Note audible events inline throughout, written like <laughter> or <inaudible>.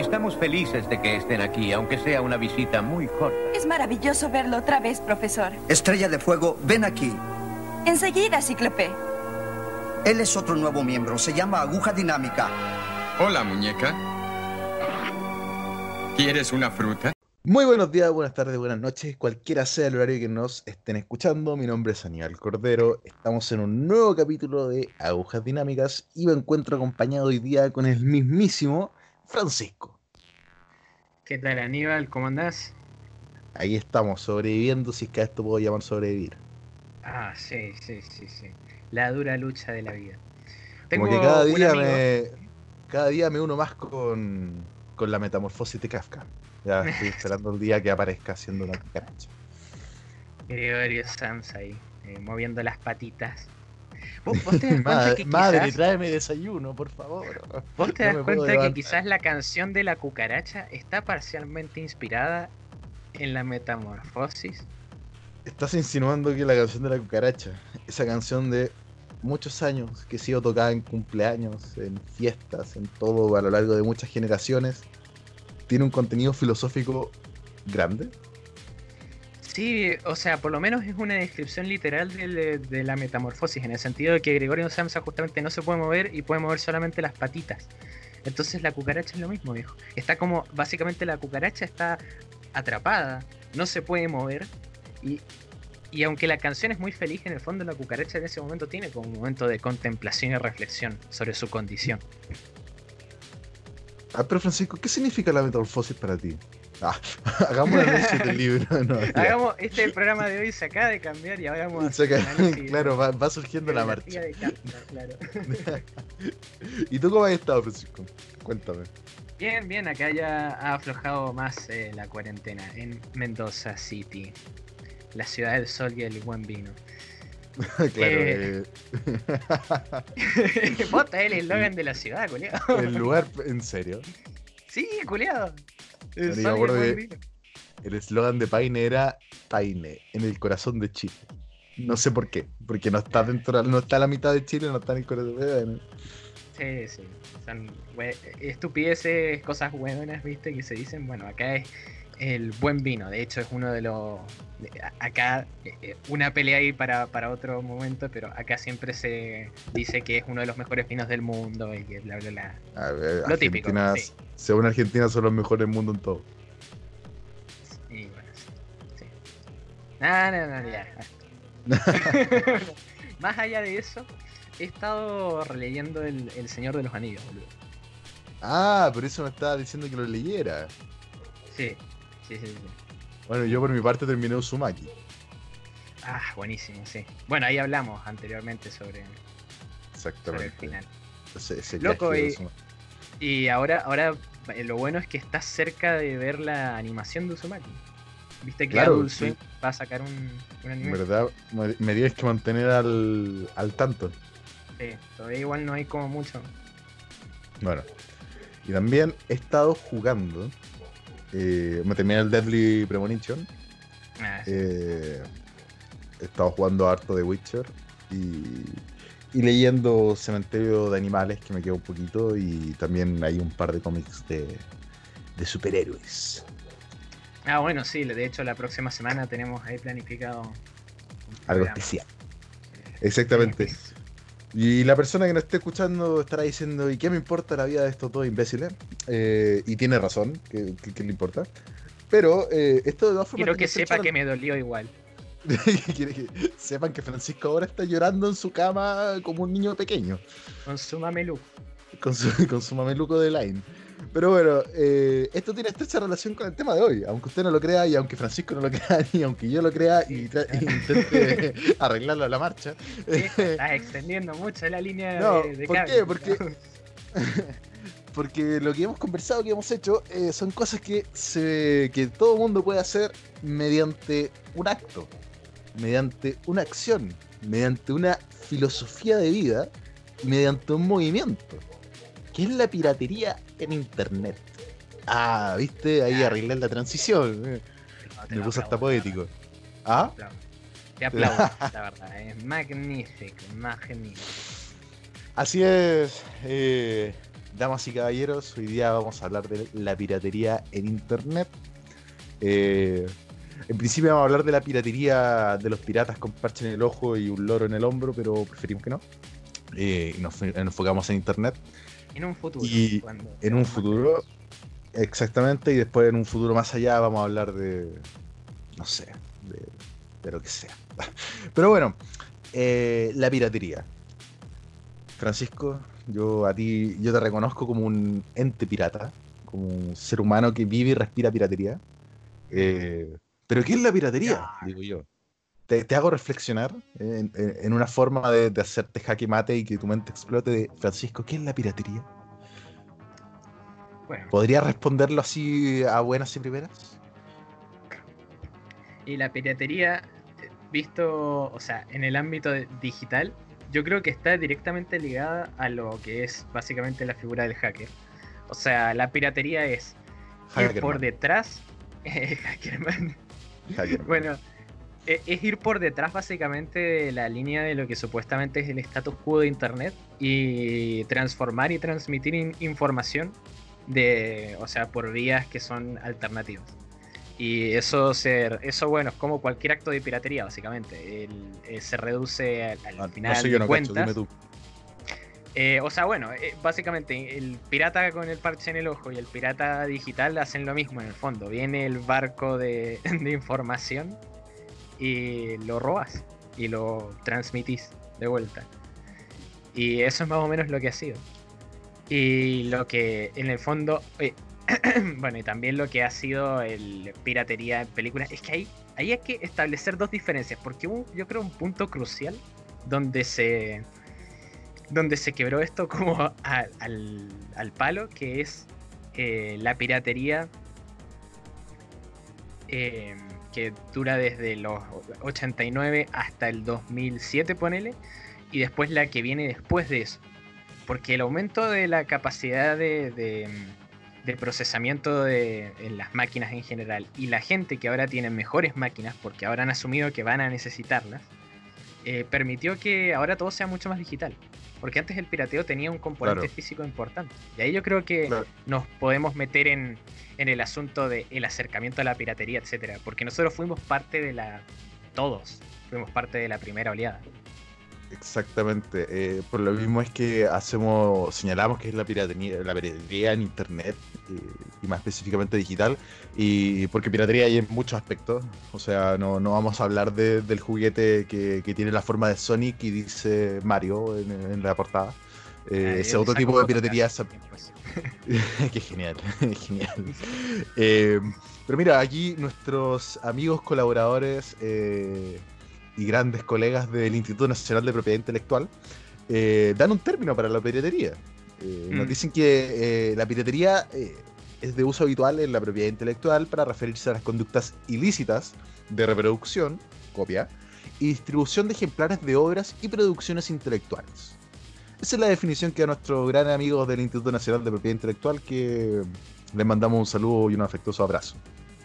Estamos felices de que estén aquí, aunque sea una visita muy corta. Es maravilloso verlo otra vez, profesor. Estrella de Fuego, ven aquí. Enseguida, Cíclope. Él es otro nuevo miembro, se llama Aguja Dinámica. Hola, muñeca. ¿Quieres una fruta? Muy buenos días, buenas tardes, buenas noches, cualquiera sea el horario que nos estén escuchando. Mi nombre es Aníbal Cordero. Estamos en un nuevo capítulo de Agujas Dinámicas y me encuentro acompañado hoy día con el mismísimo Francisco. ¿Qué tal, Aníbal? ¿Cómo andás? Ahí estamos, sobreviviendo, si es que a esto puedo llamar sobrevivir. Ah, sí, sí, sí, sí. La dura lucha de la vida. Como que cada día me. Cada día me uno más con, con la metamorfosis de Kafka. Ya estoy <laughs> esperando el día que aparezca haciendo una cucaracha. Gregorio Sanz ahí, eh, moviendo las patitas. ¿Vos, vos te das cuenta madre, que madre, quizás, tráeme desayuno, por favor. vos te No das cuenta que quizás la canción de la cucaracha está parcialmente inspirada en la metamorfosis? Estás insinuando que la canción de la cucaracha, esa canción de muchos años que ha sido tocada en cumpleaños, en fiestas, en todo a lo largo de muchas generaciones, tiene un contenido filosófico grande. Sí, o sea, por lo menos es una descripción literal de, de la metamorfosis, en el sentido de que Gregorio Samsa justamente no se puede mover y puede mover solamente las patitas. Entonces la cucaracha es lo mismo, viejo. Está como, básicamente la cucaracha está atrapada, no se puede mover y, y aunque la canción es muy feliz, en el fondo la cucaracha en ese momento tiene como un momento de contemplación y reflexión sobre su condición. Ah, pero Francisco, ¿qué significa la metamorfosis para ti? Ah, <laughs> hagamos análisis del libro. No. Hagamos, este programa de hoy se acaba de cambiar y análisis <laughs> claro, va, va surgiendo la la marcha. claro. <laughs> ¿Y tú cómo has estado, Francisco? Cuéntame. Bien, bien, acá ya ha aflojado más eh, la cuarentena en Mendoza City, la ciudad del sol y el buen vino. claro, Eh. eh, Bota el eslogan de la ciudad, culiado. el lugar, en serio. Sí, culiado. El me el acuerdo buen que- vino. El eslogan de Paine era Paine, en el corazón de Chile. No sé por qué, porque no está dentro, no está a la mitad de Chile, no está en el corazón de Sí, sí. Son estupideces, cosas buenas, viste, que se dicen. Bueno, acá es el buen vino. De hecho, es uno de los. Acá, eh, eh, una pelea ahí para, para otro momento, pero acá siempre se dice que es uno de los mejores vinos del mundo y que bla, bla, bla. A ver, Lo típico, sí. Según Argentina son los mejores del mundo en todo. Y bueno, sí. sí. No, no, no, ya. <laughs> Más allá de eso, he estado releyendo el, el Señor de los Anillos, boludo. Ah, por eso me estaba diciendo que lo leyera. Sí, sí, sí, sí. Bueno, yo por mi parte terminé Uzumaki. Ah, buenísimo, sí. Bueno, ahí hablamos anteriormente sobre, sobre el Exactamente. final. Ese, ese Loco, y-. Y ahora, ahora eh, lo bueno es que estás cerca de ver la animación de Uzumaki. Viste que Claro, Adult sí. Swim va a sacar un, un En anime. verdad, me, me tienes que mantener al, al tanto. Sí, todavía igual no hay como mucho. Bueno, y también he estado jugando. Eh, me terminé el Deadly Premonition. Ah, sí. eh, he estado jugando harto de Witcher. Y, y leyendo Cementerio de Animales, que me queda un poquito. Y también hay un par de cómics de, de superhéroes. Ah, bueno, sí, de hecho la próxima semana tenemos ahí planificado Algo especial. Exactamente. Y la persona que nos esté escuchando estará diciendo, ¿y qué me importa la vida de estos dos imbéciles? Eh, y tiene razón, que le importa. Pero eh, esto de todas formas... Quiero que sepa que me dolió igual. <laughs> Quiere que sepan que Francisco ahora está llorando en su cama como un niño pequeño, Con su mameluco. con su, con su mameluco de line. Pero bueno, eh, esto tiene estrecha relación con el tema de hoy, aunque usted no lo crea y aunque Francisco no lo <laughs> crea y aunque yo lo crea y, y intente <laughs> arreglarlo a la marcha. Estás extendiendo mucho la línea No, de, de ¿por cable. qué? Porque- <laughs> Porque lo que hemos conversado, que hemos hecho, eh, son cosas que, se, que todo mundo puede hacer mediante un acto, mediante una acción, mediante una filosofía de vida, mediante un movimiento, que es la piratería en Internet. Ah, viste, ahí Ah. arreglé la transición. No, Me puse hasta poético. ¿Ah? Te aplaudo, <laughs> la verdad. Es magnífico, magnífico. Así es. eh, damas y caballeros, hoy día vamos a hablar de la piratería en Internet. Eh, en principio vamos a hablar de la piratería de los piratas con parche en el ojo y un loro en el hombro, pero preferimos que no. Eh, nos enfocamos en Internet. En un futuro. Y En un futuro, exactamente, y después en un futuro más allá vamos a hablar de, no sé, de, de lo que sea. <laughs> Pero bueno, eh, la piratería. Francisco, yo a ti, yo te reconozco como un ente pirata, como un ser humano que vive y respira piratería. Eh, Pero ¿qué es la piratería? Digo yo. Te, te hago reflexionar en, en- una forma de, de hacerte jaque mate y que tu mente explote de Francisco, ¿qué es la piratería? Bueno, ¿Podría responderlo así a buenas y primeras? y la piratería, eh, visto, o sea, en el ámbito digital, yo creo que está directamente ligada a lo que es básicamente la figura del hacker. O sea, la piratería es ir por detrás. <laughs> eh, Hackerman. Hackerman. Bueno, es ir por detrás básicamente de la línea de lo que supuestamente es el status quo de Internet y transformar y transmitir in- información de, o sea, por vías que son alternativas. Y eso se, eso bueno, es como cualquier acto de piratería básicamente. El- eh, se reduce al, al Ah, final no sé, yo de no cacho, cuentas. dime tú. Eh, o sea, bueno, eh, básicamente el pirata con el parche en el ojo y el pirata digital hacen lo mismo en el fondo. Viene el barco de, <laughs> de información y lo robas y lo transmitís de vuelta. Y eso es más o menos lo que ha sido. Y lo que en el fondo, eh, <clears throat> bueno, y también lo que ha sido el piratería en películas, es que ahí, ahí hay que establecer dos diferencias, porque yo creo, un punto crucial donde se donde se quebró esto como al, al palo, que es eh, la piratería eh, que dura desde los 89 hasta el 2007, ponele, y después la que viene después de eso. Porque el aumento de la capacidad de, de- procesamiento de, las máquinas en general y la gente que ahora tiene mejores máquinas, porque ahora han asumido que van a necesitarlas, eh, permitió que ahora todo sea mucho más digital. Porque antes el pirateo tenía un componente Claro. físico importante. Y ahí yo creo que Claro. nos podemos meter en, en el asunto del acercamiento a la piratería, etcétera. Porque nosotros fuimos parte de la. Todos fuimos parte de la primera oleada. Exactamente. eh, por lo mismo es que hacemos, señalamos que es la piratería, la piratería en internet eh, y más específicamente digital. Y porque piratería hay en muchos aspectos. O sea, no, no vamos a hablar de- del juguete que, que tiene la forma de Sonic y dice Mario en, en la portada. Eh, Ah, ese otro tipo de piratería <laughs> <laughs> es Qué genial, <laughs> genial. Pero mira, aquí nuestros amigos colaboradores y grandes colegas del Instituto Nacional de Propiedad Intelectual eh, dan un término para la piratería. Eh, Nos Mm. dicen que eh, la piratería es de uso habitual en la propiedad intelectual para referirse a las conductas ilícitas de reproducción, copia, y distribución de ejemplares de obras y producciones intelectuales. Esa es la definición que a nuestros gran amigos del Instituto Nacional de Propiedad Intelectual que les mandamos un saludo y un afectuoso abrazo,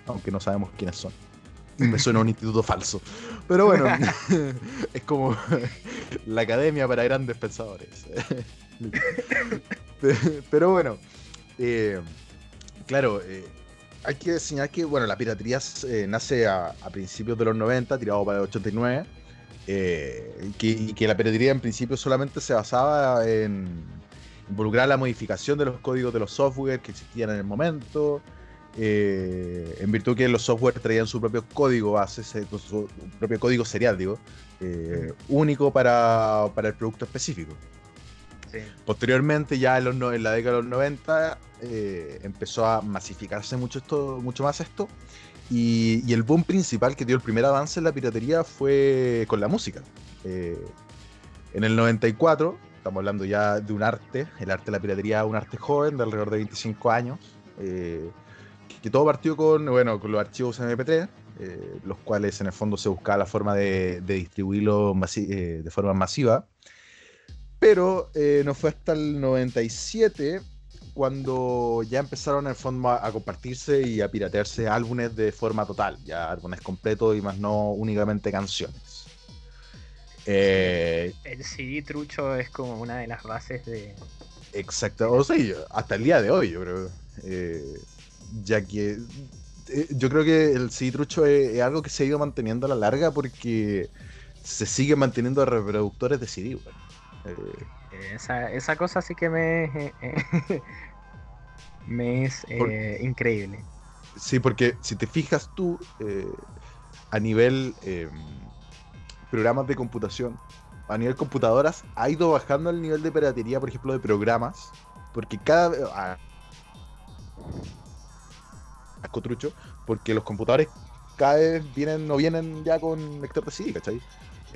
aunque no sabemos quiénes son. Me suena un instituto falso. Pero bueno, <laughs> es como la academia para grandes pensadores. <laughs> Pero bueno, eh, claro, eh, hay que señalar que bueno, la piratería eh, nace a, principios de los 90, tirado para el 89, eh, que, y que la piratería en principio solamente se basaba en involucrar la modificación de los códigos de los software que existían en el momento, eh, en virtud que los software traían su propio código base, se- su, propio código serial, digo, eh, único para, para el producto específico. Sí. Posteriormente, ya en, los en la década de los 90, eh, empezó a masificarse mucho, esto, mucho más esto. Y, y el boom principal que dio el primer avance en la piratería fue con la música. Eh, en el 94, estamos hablando ya de un arte, el arte de la piratería, un arte joven de alrededor de 25 años, eh, que, todo partió con, bueno, con los archivos MP3, eh, los cuales en el fondo se buscaba la forma de, de distribuirlos masi- eh, de forma masiva. Pero eh, no fue hasta el 97 cuando ya empezaron en el fondo a, a compartirse y a piratearse álbumes de forma total, ya álbumes completos y más no únicamente canciones. El CD trucho es como una de las bases de, Exacto, o sea, hasta el día de hoy, yo creo. Ya que eh, yo creo que el CD trucho es, es algo que se ha ido manteniendo a la larga porque se sigue manteniendo reproductores de CD. Eh, Esa, esa cosa sí que me, <laughs> me es eh, Por- increíble. Sí, porque si te fijas tú, a nivel programas de computación, a nivel computadoras, ha ido bajando el nivel de piratería, por ejemplo, de programas, porque cada vez... ah, asco trucho, porque los computadores cada vez vienen, no vienen ya con lector de CD, ¿cachai?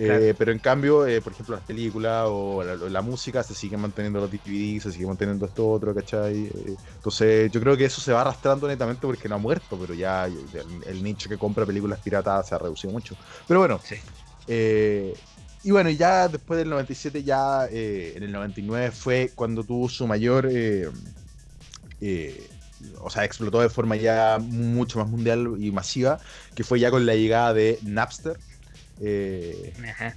Eh, pero en cambio, eh, por ejemplo, las películas o la, la música se siguen manteniendo los DVD, se sigue manteniendo esto otro, ¿cachai? Eh, entonces, yo creo que eso se va arrastrando netamente porque no ha muerto, pero ya el, el nicho que compra películas piratas se ha reducido mucho. Pero bueno, Sí. y bueno, ya después del 97, ya en el 99 fue cuando tuvo su mayor. eh, o sea, explotó de forma ya mucho más mundial y masiva, que fue ya con la llegada de Napster. eh, Ajá.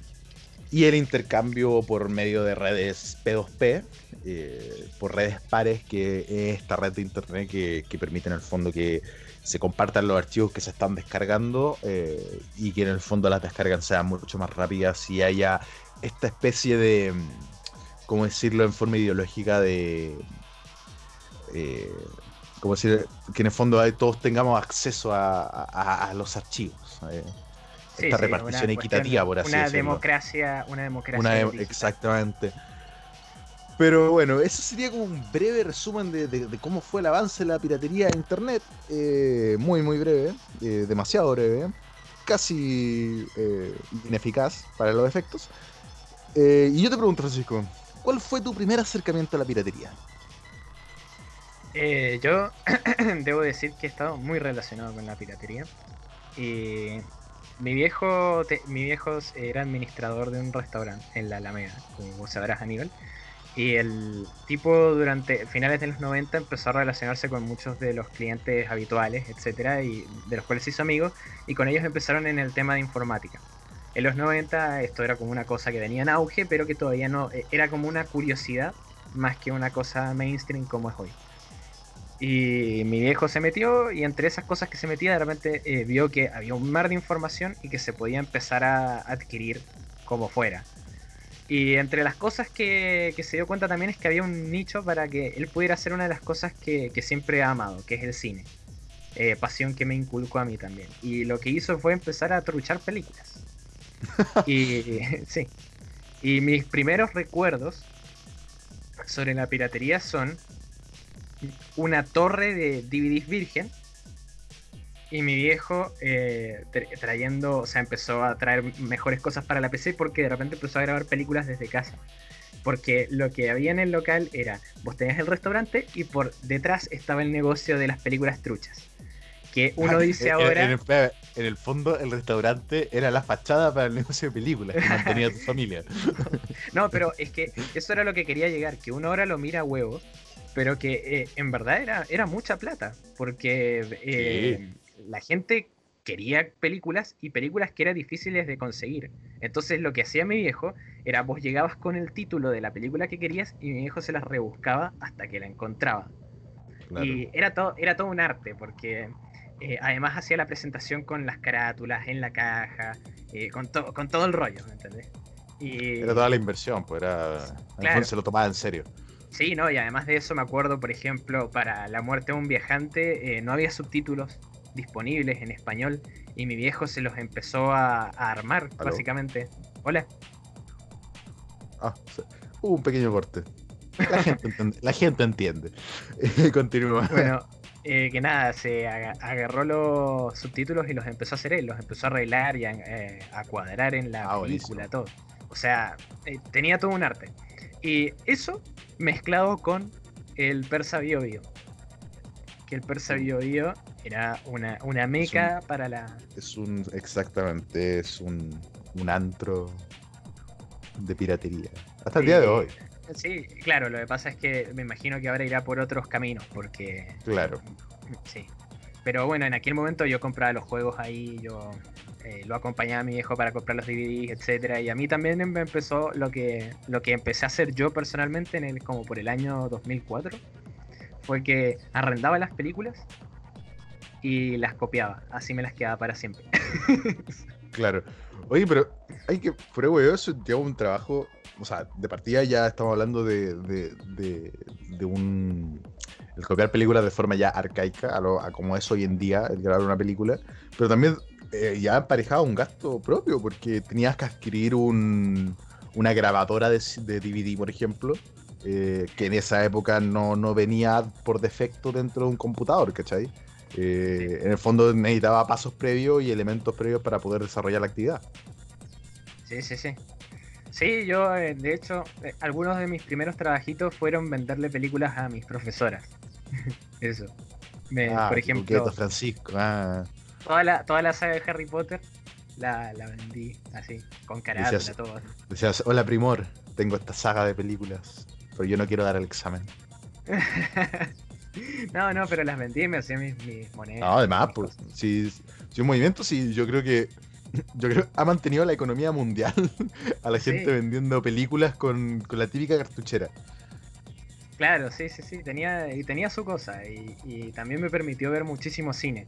y el intercambio por medio de redes P2P, eh, por redes pares, que es esta red de internet que, que permite en el fondo que se compartan los archivos que se están descargando eh, y que en el fondo las descargas sean mucho más rápidas y haya esta especie de, mm, ¿cómo decirlo en forma ideológica de... eh, como decir, que en el fondo ahí todos tengamos acceso a, a- a los archivos. eh. Sí, esta sí, repartición equitativa, cuestión- por así una decirlo. democracia, una democracia. Una de- exactamente. Pero bueno, eso sería como un breve resumen de, de- de cómo fue el avance de la piratería en internet. Eh, muy, muy breve, eh, demasiado breve, casi ineficaz para los efectos. Y yo te pregunto, Francisco, ¿cuál fue tu primer acercamiento a la piratería? Eh, yo <clears throat> debo decir que he estado muy relacionado con la piratería. Y mi viejo, te- mi viejo era administrador de un restaurante en la Alameda, como sabrás Aníbal. Y el tipo durante finales de los 90 empezó a relacionarse con muchos de los clientes habituales, etcétera, y de los cuales hizo amigo, y con ellos empezaron en el tema de informática. En los 90 esto era como una cosa que venía en auge, pero que todavía no, eh, era como una curiosidad más que una cosa mainstream como es hoy. Y mi viejo se metió y entre esas cosas que se metía de repente eh, vio que había un mar de información y que se podía empezar a adquirir como fuera. Y entre las cosas que, que se dio cuenta también es que había un nicho para que él pudiera hacer una de las cosas que, que siempre ha amado, que es el cine. Eh, pasión que me inculcó a mí también. Y lo que hizo fue empezar a truchar películas. <laughs> y <laughs> sí. Y mis primeros recuerdos sobre la piratería son una torre de DVDs virgen. Y mi viejo eh, tra- trayendo, o sea, empezó a traer mejores cosas para la PC porque de repente empezó a grabar películas desde casa. Porque lo que había en el local era, vos tenías el restaurante y por detrás estaba el negocio de las películas truchas. Que uno dice ahora... En, el, en el fondo, el restaurante era la fachada para el <laughs> negocio de películas que mantenía tu familia. <laughs> No, pero es que eso era lo que quería llegar, que uno ahora lo mira a huevo, pero que eh, en verdad era, era mucha plata, porque eh, la gente quería películas y películas que eran difíciles de conseguir. Entonces lo que hacía mi viejo era vos llegabas con el título de la película que querías y mi viejo se las rebuscaba hasta que la encontraba. Claro. Y era todo, era todo un arte, porque eh, además hacía la presentación con las carátulas en la caja, eh, con, to- con todo el rollo, ¿me entendés? Y, Era toda la inversión, pues era. Claro. se lo tomaba en serio. Sí, no, y además de eso me acuerdo, por ejemplo, para La muerte de un viajante eh, no había subtítulos disponibles en español y mi viejo se los empezó a, a armar, básicamente. Hola. Ah, hubo un pequeño corte. La gente, entiende- la gente entiende. <laughs> Continúa. Bueno, eh, que nada, se aga- agarró los subtítulos y los empezó a hacer él, los empezó a arreglar y a, eh, a cuadrar en la Ah, película, buenísimo. todo. O sea, eh, tenía todo un arte. Y eso mezclado con el persa Bio Bio. Que el persa Bio Bio era una, una meca para la, Es un. Exactamente, es un, un antro de piratería. Hasta el día de hoy, Sí, claro, lo que pasa es que me imagino que ahora irá por otros caminos, porque claro. sí. Pero bueno, en aquel momento yo compraba los juegos ahí, yo eh, lo acompañaba a mi viejo para comprar los DVDs, etcétera. Y a mí también me empezó lo que, lo que empecé a hacer yo personalmente en el, como por el año 2004. Fue que arrendaba las películas y las copiaba. Así me las quedaba para siempre. <laughs> Claro. Oye, pero hay que, fuera eso lleva un trabajo, o sea, de partida ya estamos hablando de, de, de, un... El copiar películas de forma ya arcaica, a, lo, como es hoy en día el grabar una película, pero también eh, ya aparejaba un gasto propio, porque tenías que adquirir un, una grabadora de, de DVD, por ejemplo, eh, que en esa época no, no venía por defecto dentro de un computador, ¿cachai? Eh, en el fondo necesitaba pasos previos y elementos previos para poder desarrollar la actividad. Sí, sí, sí. Sí, yo de hecho, algunos de mis primeros trabajitos fueron venderle películas a mis profesoras. <laughs> Eso. Me- Ah, por ejemplo, Francisco. Ah, toda la, toda la saga de Harry Potter la, la vendí así, con carátula, todo. decías, hola primor, tengo esta saga de películas, pero yo no quiero dar el examen. <laughs> no, no, pero las vendí y me hacía mis, mis monedas. No, además, pues, si, si un movimiento, sí, yo creo que <laughs> yo creo ha mantenido la economía mundial <laughs> a la gente Sí. vendiendo películas con, con la típica cartuchera. Claro, sí, sí, sí, tenía, y tenía su cosa. Y, y también me permitió ver muchísimo cine.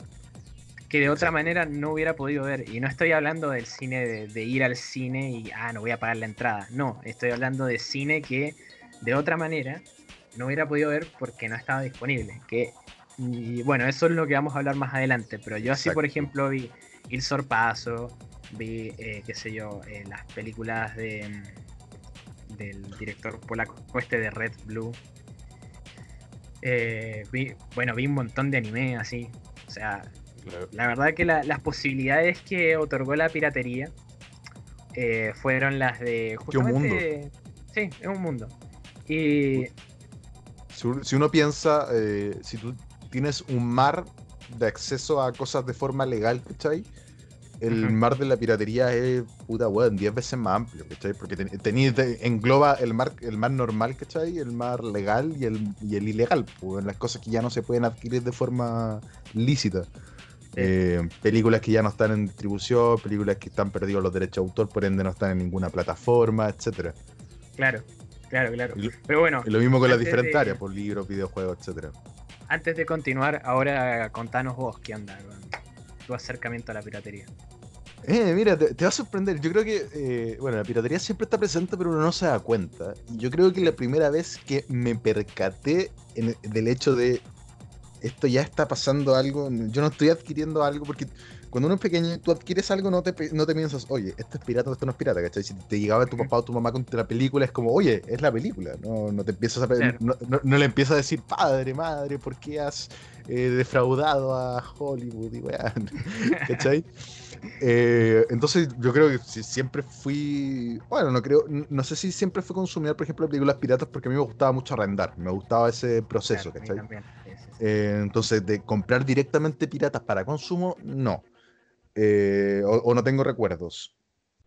Que de otra manera no hubiera podido ver. Y no estoy hablando del cine de, de ir al cine y, ah, no voy a pagar la entrada. No, estoy hablando de cine que de otra manera no hubiera podido ver porque no estaba disponible. Que, y bueno, eso es lo que vamos a hablar más adelante. Pero yo así, por ejemplo, vi Il Sorpaso, vi, eh, qué sé yo, eh, las películas de, mm, del director polaco este de Red Blue. Eh, vi, bueno, vi un montón de anime así. O sea, la verdad que la- las posibilidades que otorgó la piratería eh, fueron las de justamente. Sí, es un mundo. Y Si, un- si uno piensa, eh, si tú tienes un mar de acceso a cosas de forma legal, ¿cachai? El Ujú. mar de la piratería es, puta weón, 10 veces más amplio, ¿cachai? Porque ten- tení- te- engloba el mar, el mar normal, ¿cachai? El mar legal y el, y el ilegal, pues, las cosas que ya no se pueden adquirir de forma lícita. Eh, películas que ya no están en distribución, películas que están perdidos los derechos de autor, por ende no están en ninguna plataforma, etcétera. claro, claro, claro. Y lo, Pero bueno, y lo mismo con las diferentes de- áreas, por libros, videojuegos, etcétera. antes de continuar, ahora contanos vos qué onda con tu acercamiento a la piratería. Eh, mira, te, te va a sorprender. Yo creo que, eh, bueno, la piratería siempre está presente, pero uno no se da cuenta. Y yo creo que la primera vez que me percaté en- del hecho de esto ya está pasando algo, yo no estoy adquiriendo algo, porque cuando uno es pequeño, tú adquieres algo, no te, no te piensas, oye, esto es pirata o esto no es pirata, ¿cachai? Si te llegaba tu papá o tu mamá con la película, es como, oye, es la película, no, no te empiezas a Claro. no, no- no le empiezas a decir, padre, madre, ¿por qué has eh, defraudado a Hollywood y weá? <laughs> ¿Cachai? Eh, entonces yo creo que si- siempre fui, bueno, no creo, no sé si siempre fui consumidor, por ejemplo, de películas piratas porque a mí me gustaba mucho arrendar, me gustaba ese proceso, Claro, ¿cachai? Eh, entonces, de comprar directamente piratas para consumo, no. Eh, o, o no tengo recuerdos.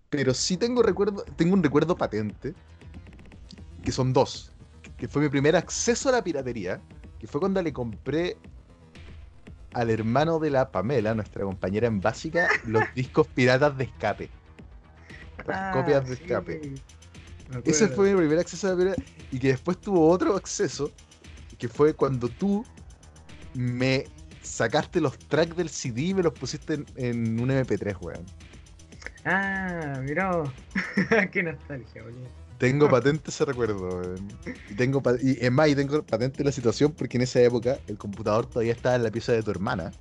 Pero sí tengo recuerdo, tengo un recuerdo patente, que son dos. Que fue mi primer acceso a la piratería, que fue cuando le compré al hermano de la Pamela, nuestra compañera en básica, los <laughs> discos piratas de escape. Las Ah, copias de sí, escape. Ese fue mi primer acceso a la pirata. Y que después tuvo otro acceso, que fue cuando tú me sacaste los tracks del CD y me los pusiste en, en un MP3, weón. Ah, mirá. <laughs> Qué nostalgia, boludo. Tengo <laughs> patente ese recuerdo, weón. Y, tengo y es más, y tengo patente la situación porque en esa época el computador todavía estaba en la pieza de tu hermana.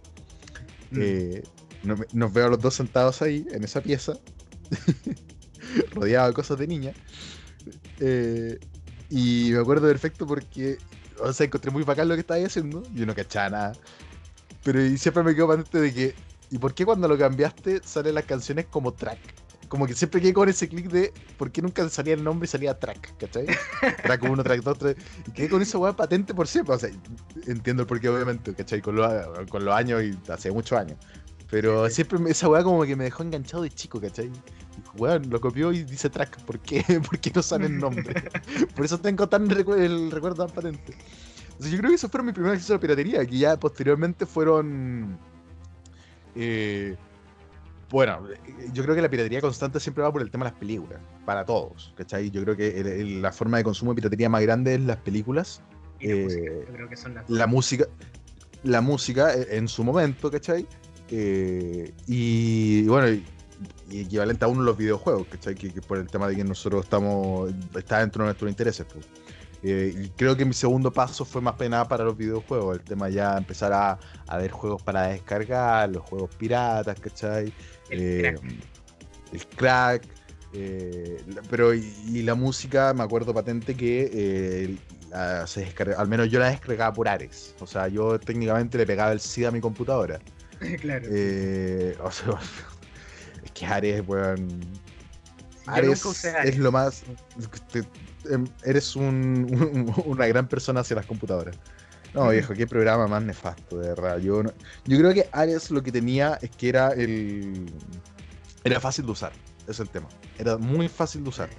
Mm. Eh, no me- nos veo a los dos sentados ahí, en esa pieza, <laughs> rodeado de cosas de niña. Eh, y me acuerdo perfecto porque, o sea, encontré muy bacán lo que estaba haciendo. Yo no cachaba nada. Pero y siempre me quedo patente de que, ¿y por qué cuando lo cambiaste salen las canciones como track? Como que siempre quedé con ese clic de, ¿por qué nunca salía el nombre y salía track? ¿Cachai? <laughs> Track 1, track 2, track... Y quedé con esa weá patente por siempre. O sea, entiendo el porqué, obviamente, ¿cachai? Con los, con los años y hace muchos años. Pero siempre me- esa weá como que me dejó enganchado de chico, ¿cachai? Weón, lo copió y dice track. ¿Por qué? <laughs> ¿Por qué no sale el nombre? <laughs> Por eso tengo tan recu- el recuerdo tan patente. Entonces, yo creo que eso fue mi primer acceso a la piratería, que ya posteriormente fueron. eh, bueno, yo creo que la piratería constante siempre va por el tema de las películas, para todos, ¿cachai? Yo creo que el- el- la forma de consumo de piratería más grande es las películas, Y la Eh, música, yo creo que son las la música, la música eh, en su momento, ¿cachai? Eh, y bueno, y, y equivalente a uno los videojuegos, ¿cachai? Que, que por el tema de que nosotros estamos, está dentro de nuestros intereses. pues. Eh, y creo que mi segundo paso fue más penada para los videojuegos, el tema ya empezar a, a ver juegos para descargar, los juegos piratas, ¿cachai? El Eh, crack. el crack. eh, pero y, y la música, me acuerdo patente que la- se descarga, al menos yo la descargaba por Ares. O sea, yo técnicamente le pegaba el SIDA a mi computadora. <laughs> claro. Eh, <laughs> o sea, es que Ares, weón. Ares, Ares. es lo más. te- em, eres un- un- <laughs> una gran persona hacia las computadoras. No, viejo, qué programa más nefasto, de verdad. Yo, no- yo creo que Ares lo que tenía es que era el. Era fácil de usar. Es el tema. Era muy fácil de usar.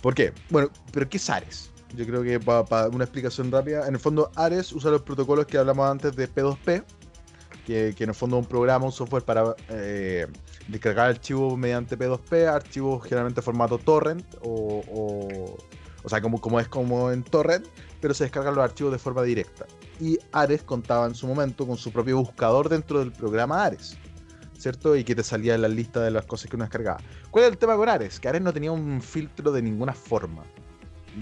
¿Por qué? Bueno, pero ¿qué es Ares? Yo creo que para una explicación rápida, en el fondo Ares usa los protocolos que hablamos antes de P2P, que, en el fondo es un programa, un software para eh, descargar archivos mediante P2P, archivos generalmente formato torrent o, o, o sea, como, como es como en torrent, pero se descargan los archivos de forma directa. Y Ares contaba en su momento con su propio buscador dentro del programa Ares. ¿Cierto? Y que te salía en la lista de las cosas que uno descargaba. ¿Cuál es el tema con Ares? Que Ares no tenía un filtro de ninguna forma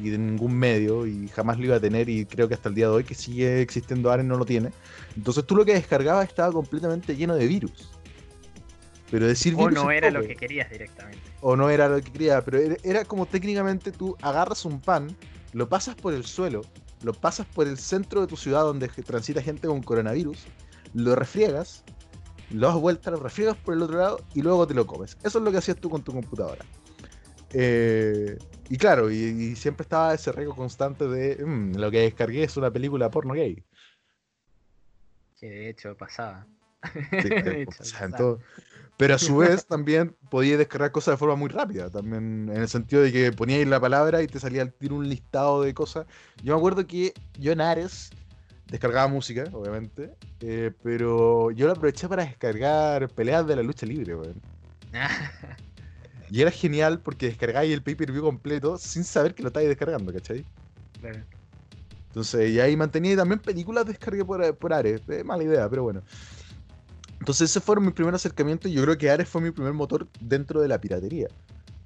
y de ningún medio y jamás lo iba a tener y creo que hasta el día de hoy que sigue existiendo Ares no lo tiene. Entonces tú lo que descargabas estaba completamente lleno de virus. Pero decir o no era poco. lo que querías directamente. o no era lo que quería, pero era, era como técnicamente tú agarras un pan, lo pasas por el suelo, lo pasas por el centro de tu ciudad donde transita gente con coronavirus, lo refriegas, lo das vuelta, lo refriegas por el otro lado y luego te lo comes. Eso es lo que hacías tú con tu computadora. Eh, y claro, y, y siempre estaba ese riesgo constante de "Mm, lo que descargué es una película porno gay. Que de hecho pasaba. Sí, <laughs> De eh, hecho, pasaba. Pero a su <laughs> vez también podías descargar cosas de forma muy rápida, también en el sentido de que poníais la palabra y te salía al tiro un listado de cosas. Yo me acuerdo que yo en Ares descargaba música, obviamente, eh, pero yo lo aproveché para descargar peleas de la lucha libre, weón. <laughs> Y era genial porque descargáis el pay-per-view completo sin saber que lo estáis descargando, ¿cachai? Claro. Entonces, y ahí mantenía también películas descargué por, por Ares. Eh, mala idea, pero bueno. Entonces, ese fue mi primer acercamiento y yo creo que Ares fue mi primer motor dentro de la piratería.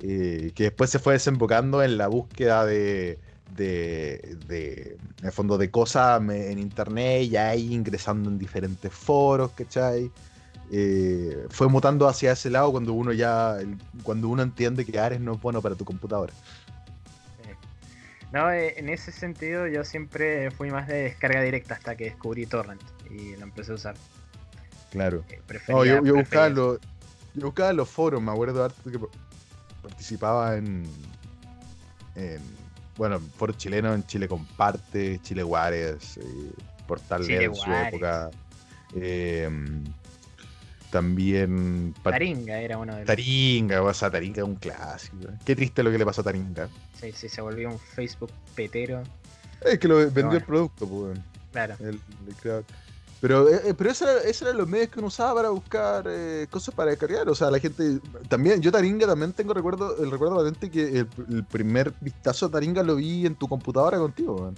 Eh, que después se fue desembocando en la búsqueda de, de, de en el fondo, de cosas en internet y ahí ingresando en diferentes foros, ¿cachai? Eh, fue mutando hacia ese lado cuando uno ya, cuando uno entiende que Ares no es bueno para tu computadora. No, eh, en ese sentido yo siempre fui más de descarga directa hasta que descubrí Torrent y lo empecé a usar. Claro. Eh, No, yo, yo buscaba yo buscaba los foros, me acuerdo que participaba en, en bueno, foros chilenos, en Chile Comparte, Chile Guares, eh, Portal Chile Leo en su época. eh, también Taringa era uno de los... Taringa, o sea, Taringa es un clásico. Qué triste lo que le pasó a Taringa. Sí, sí, se volvió un Facebook petero. Es que lo vendió bueno. el producto, pues. Claro. El- el creador. Pero, eh, eh, pero esos eran eran los medios que uno usaba para buscar eh, cosas para descargar. O sea, la gente. También, yo Taringa también tengo recuerdo, el recuerdo patente que el, el primer vistazo a Taringa lo vi en tu computadora contigo, weón.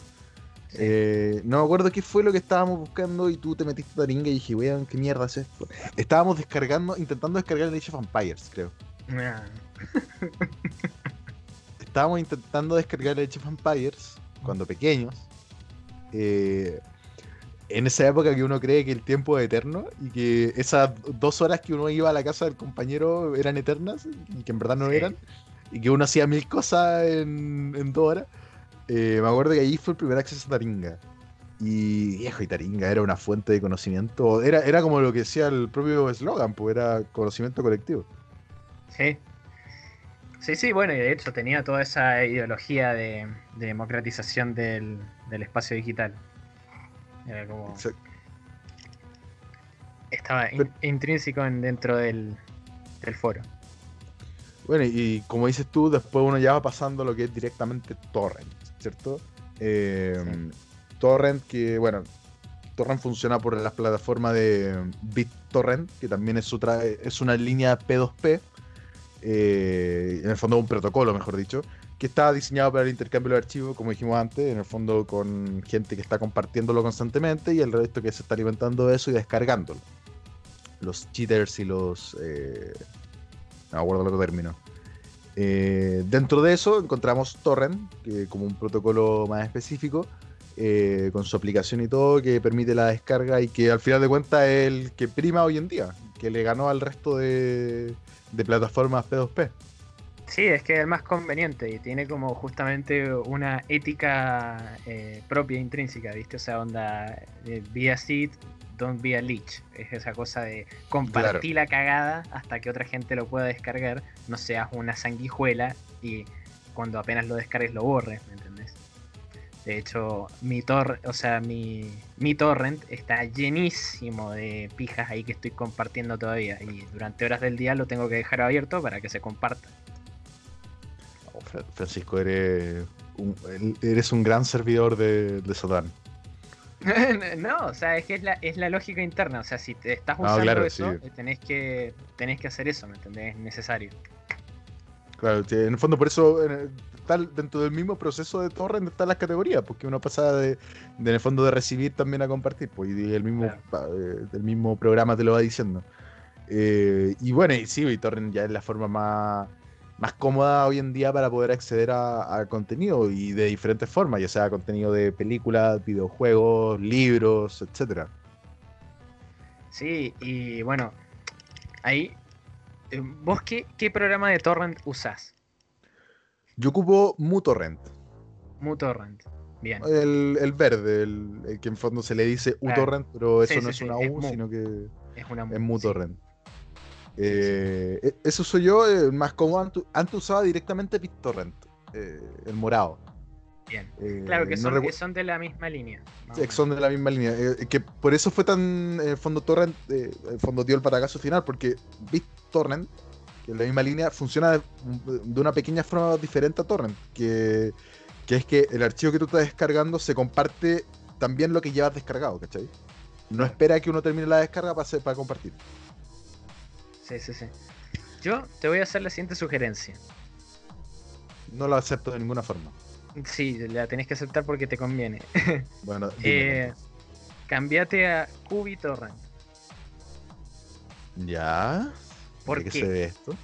Eh, no me acuerdo qué fue lo que estábamos buscando y tú te metiste a Taringa y dije, weón, ¿qué mierda es esto? Estábamos descargando, intentando descargar el Age of Empires, creo. Ah, estábamos intentando descargar Age of Empires cuando pequeños. eh, en esa época que uno cree que el tiempo es eterno y que esas dos horas que uno iba a la casa del compañero eran eternas y que en verdad no Sí. eran y que uno hacía mil cosas en, en dos horas. Eh, me acuerdo que ahí fue el primer acceso a Taringa. Y viejo, y Taringa era una fuente de conocimiento. Era, era como lo que decía el propio eslogan, pues era conocimiento colectivo. sí. Sí, sí, bueno, y de hecho tenía toda esa ideología de, de democratización del, del espacio digital. Era como... Exacto. Estaba in- Pero- intrínseco en- dentro del, del foro. Bueno, y como dices tú, después uno ya va pasando lo que es directamente Torrent, ¿cierto? Eh, Torrent que, bueno, BitTorrent funciona por las plataformas de BitTorrent, que también es otra, es una línea P2P, eh, en el fondo un protocolo, mejor dicho, que está diseñado para el intercambio de archivos, como dijimos antes, en el fondo con gente que está compartiéndolo constantemente y el resto que se está alimentando de eso y descargándolo. Los cheaters y los... Eh, no acuerdo el otro término. Eh, dentro de eso encontramos Torrent, que como un protocolo más específico, eh, con su aplicación y todo, que permite la descarga y que al final de cuentas es el que prima hoy en día, que le ganó al resto de, de plataformas P2P. Sí, es que es el más conveniente y tiene como justamente una ética eh, propia, intrínseca, ¿viste? O sea, onda, eh, be a seed, don't be a leech. Es esa cosa de compartir la cagada hasta que otra gente lo pueda descargar, no seas una sanguijuela y cuando apenas lo descargues lo borres, ¿me entendés? De hecho, mi tor o sea, mi, mi torrent está llenísimo de pijas ahí que estoy compartiendo todavía y durante horas del día lo tengo que dejar abierto para que se comparta. Oh, Fra- Francisco, eres un, eres un gran servidor de, de <laughs> no, o sea, es que es la, es la lógica interna. O sea, si te estás No, usando claro, eso, sí. eh, tenés que tenés que hacer eso, ¿me entendés? Es necesario. Claro, en el fondo por eso está dentro del mismo proceso de torrent están las categorías, porque uno pasa de, de, en el fondo de recibir también a compartir, pues, y el mismo, Claro. eh, el mismo programa te lo va diciendo. Eh, y bueno, y sí, BitTorrent ya es la forma más, más cómoda hoy en día para poder acceder a, a contenido y de diferentes formas, ya sea contenido de películas, videojuegos, libros, etcétera. Sí, y bueno, ahí. eh, ¿Vos qué, qué programa de torrent usás? Yo ocupo MuTorrent. MuTorrent. Bien. El, el verde, el, el que en fondo se le dice uTorrent, pero eso Sí, no sí, es una U, sino que Es una es mu- MuTorrent. Eh, e- eso soy yo, eh, más como antes, antes usaba directamente BitTorrent, eh, el morado. Bien. Eh, Claro que son, recu- que son de la misma línea. Sí, son de la misma línea. que por eso fue tan. Fondo Torrent, el fondo dio el patacazo final, porque BitTorrent, que es la misma línea, funciona de, de una pequeña forma diferente a Torrent. Que, que es que el archivo que tú estás descargando se comparte también lo que llevas descargado, ¿cachai? No espera que uno termine la descarga para compartir. Sí, sí, sí. Yo te voy a hacer la siguiente sugerencia. No lo acepto de ninguna forma. Sí, la tenés que aceptar porque te conviene. <laughs> Bueno, Eh, cambiate a QBitTorrent. ¿Ya? ¿Por ¿De qué qué? se ve esto?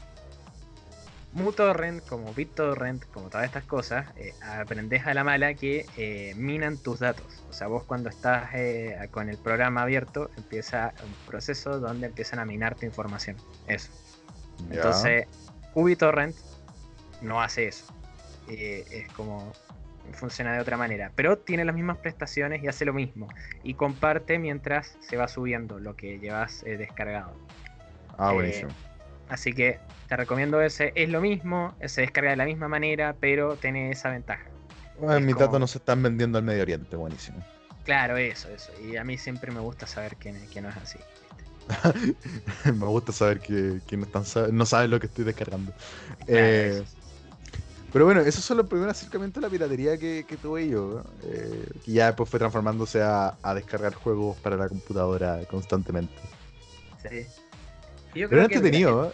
MuTorrent, como BitTorrent, como todas estas cosas, eh, aprendes a la mala que eh, minan tus datos. O sea, vos cuando estás eh, con el programa abierto, empieza un proceso donde empiezan a minar tu información. Eso. Entonces, QBitTorrent no hace eso. Eh, es como funciona de otra manera. Pero tiene las mismas prestaciones y hace lo mismo. Y comparte mientras se va subiendo lo que llevas descargado. Ah, buenísimo. Así que te recomiendo ese. Es lo mismo, se descarga de la misma manera, pero tiene esa ventaja. Bueno, es mis como- datos no se están vendiendo al Medio Oriente, buenísimo. Claro, eso, eso. Y a mí siempre me gusta saber que, que no es así. <laughs> Me gusta saber que, que no, están, no saben lo que estoy descargando. Claro, Eh, eso. pero bueno, esos son los primeros acercamientos a la piratería que, que tuve yo. eh, que ya después fue transformándose a, a descargar juegos para la computadora constantemente. Sí. Yo Pero creo era que- entretenido, ¿eh?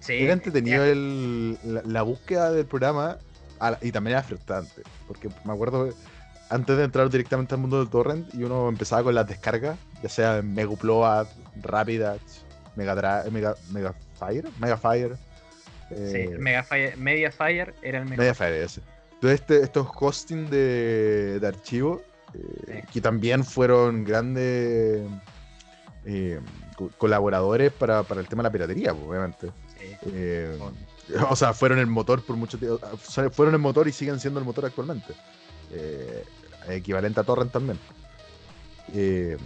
Sí, Era entretenido el, la, la búsqueda del programa la- y también era frustrante. Porque me acuerdo antes de entrar directamente al mundo del torrent y uno empezaba con las descargas, ya sea en Megapload, Rapidash, Megadra- Mega, Megafire, Megafire. Sí, eh, el Megafire- Mediafire era el mejor. Mediafire, ese. Entonces este, estos hosting de, de archivos, eh, Sí. que también fueron grandes eh, co- colaboradores para, para el tema de la piratería, pues, obviamente. Sí. Eh, o sea, fueron el motor por mucho tiempo. sea, Fueron el motor y siguen siendo el motor actualmente. Eh, equivalente a Torrent también. Eh,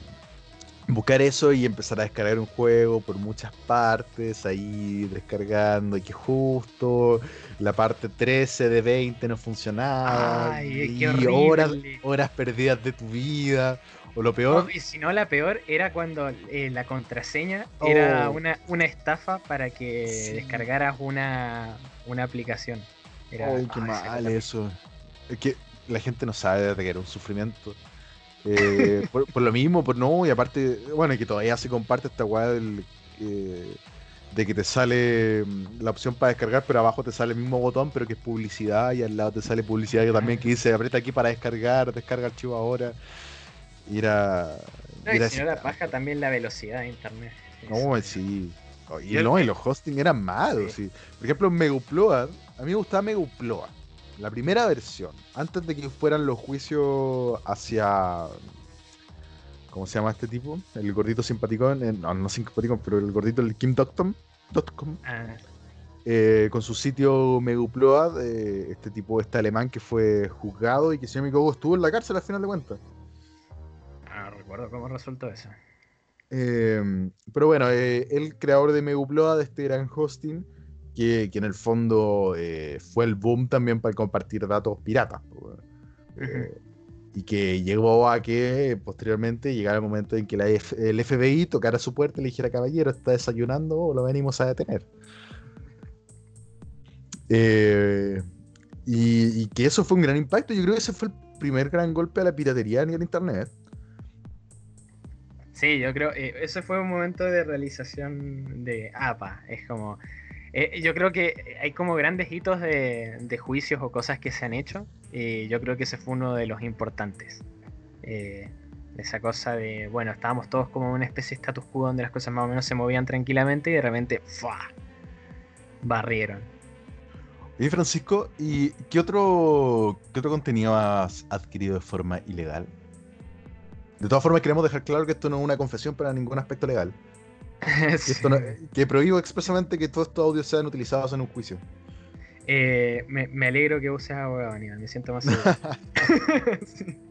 buscar eso y empezar a descargar un juego por muchas partes, ahí descargando, y que justo la parte 13 de 20 no funcionaba. Ay, y horas, horas perdidas de tu vida. O lo peor, No, y si no, la peor era cuando eh, la contraseña era Oh. una, una estafa para que Sí. descargaras una, una aplicación. Era, Ay, qué esa mal eso. Es que la gente no sabe de que era un sufrimiento. Eh, <laughs> por, por lo mismo, por no, y aparte, bueno, y que todavía se comparte esta weá del, eh, de que te sale mm, la opción para descargar, pero abajo te sale el mismo botón, pero que es publicidad, y al lado te sale publicidad que también que dice aprieta aquí para descargar, descarga archivo ahora. Y era. No, y si no la paja también la velocidad de internet. No, sí. Oh, Y no, y los hosting eran malos. Sí. sí. Por ejemplo, Megupload, a mí me gustaba Megupload. La primera versión, antes de que fueran los juicios hacia. ¿Cómo se llama este tipo? El gordito simpaticón. eh, no, no simpaticón, pero el gordito, el Kim Doctom. Dotcom, Ah, eh, con su sitio Megupload, eh, este tipo, este alemán que fue juzgado y que, si no me equivoco, estuvo en la cárcel al final de cuentas. Recuerdo cómo resultó eso. Eh, pero bueno, eh, el creador de Megupload, este gran hosting, que, que en el fondo eh, fue el boom también para compartir datos piratas. y que llegó a que posteriormente llegara el momento en que la F- el FBI tocara su puerta y le dijera, caballero, está desayunando o lo venimos a detener. Y, y que eso fue un gran impacto. Yo creo que ese fue el primer gran golpe a la piratería a nivel internet. Sí, yo creo, eh, ese fue un momento de realización de APA. Es como, eh, yo creo que hay como grandes hitos de, juicios o cosas que se han hecho. Y yo creo que ese fue uno de los importantes. Eh, esa cosa de, bueno, estábamos todos como en una especie de status quo donde las cosas más o menos se movían tranquilamente y de repente, ¡fua! Barrieron. Oye, Francisco, ¿y qué otro, qué otro contenido has adquirido de forma ilegal? De todas formas, queremos dejar claro que esto no es una confesión para ningún aspecto legal. <laughs> Que, esto no- que prohíbo expresamente que todos estos audios sean utilizados en un juicio. Eh, me, me alegro que vos seas abogado, Aníbal, me siento más seguro. Sí. <laughs>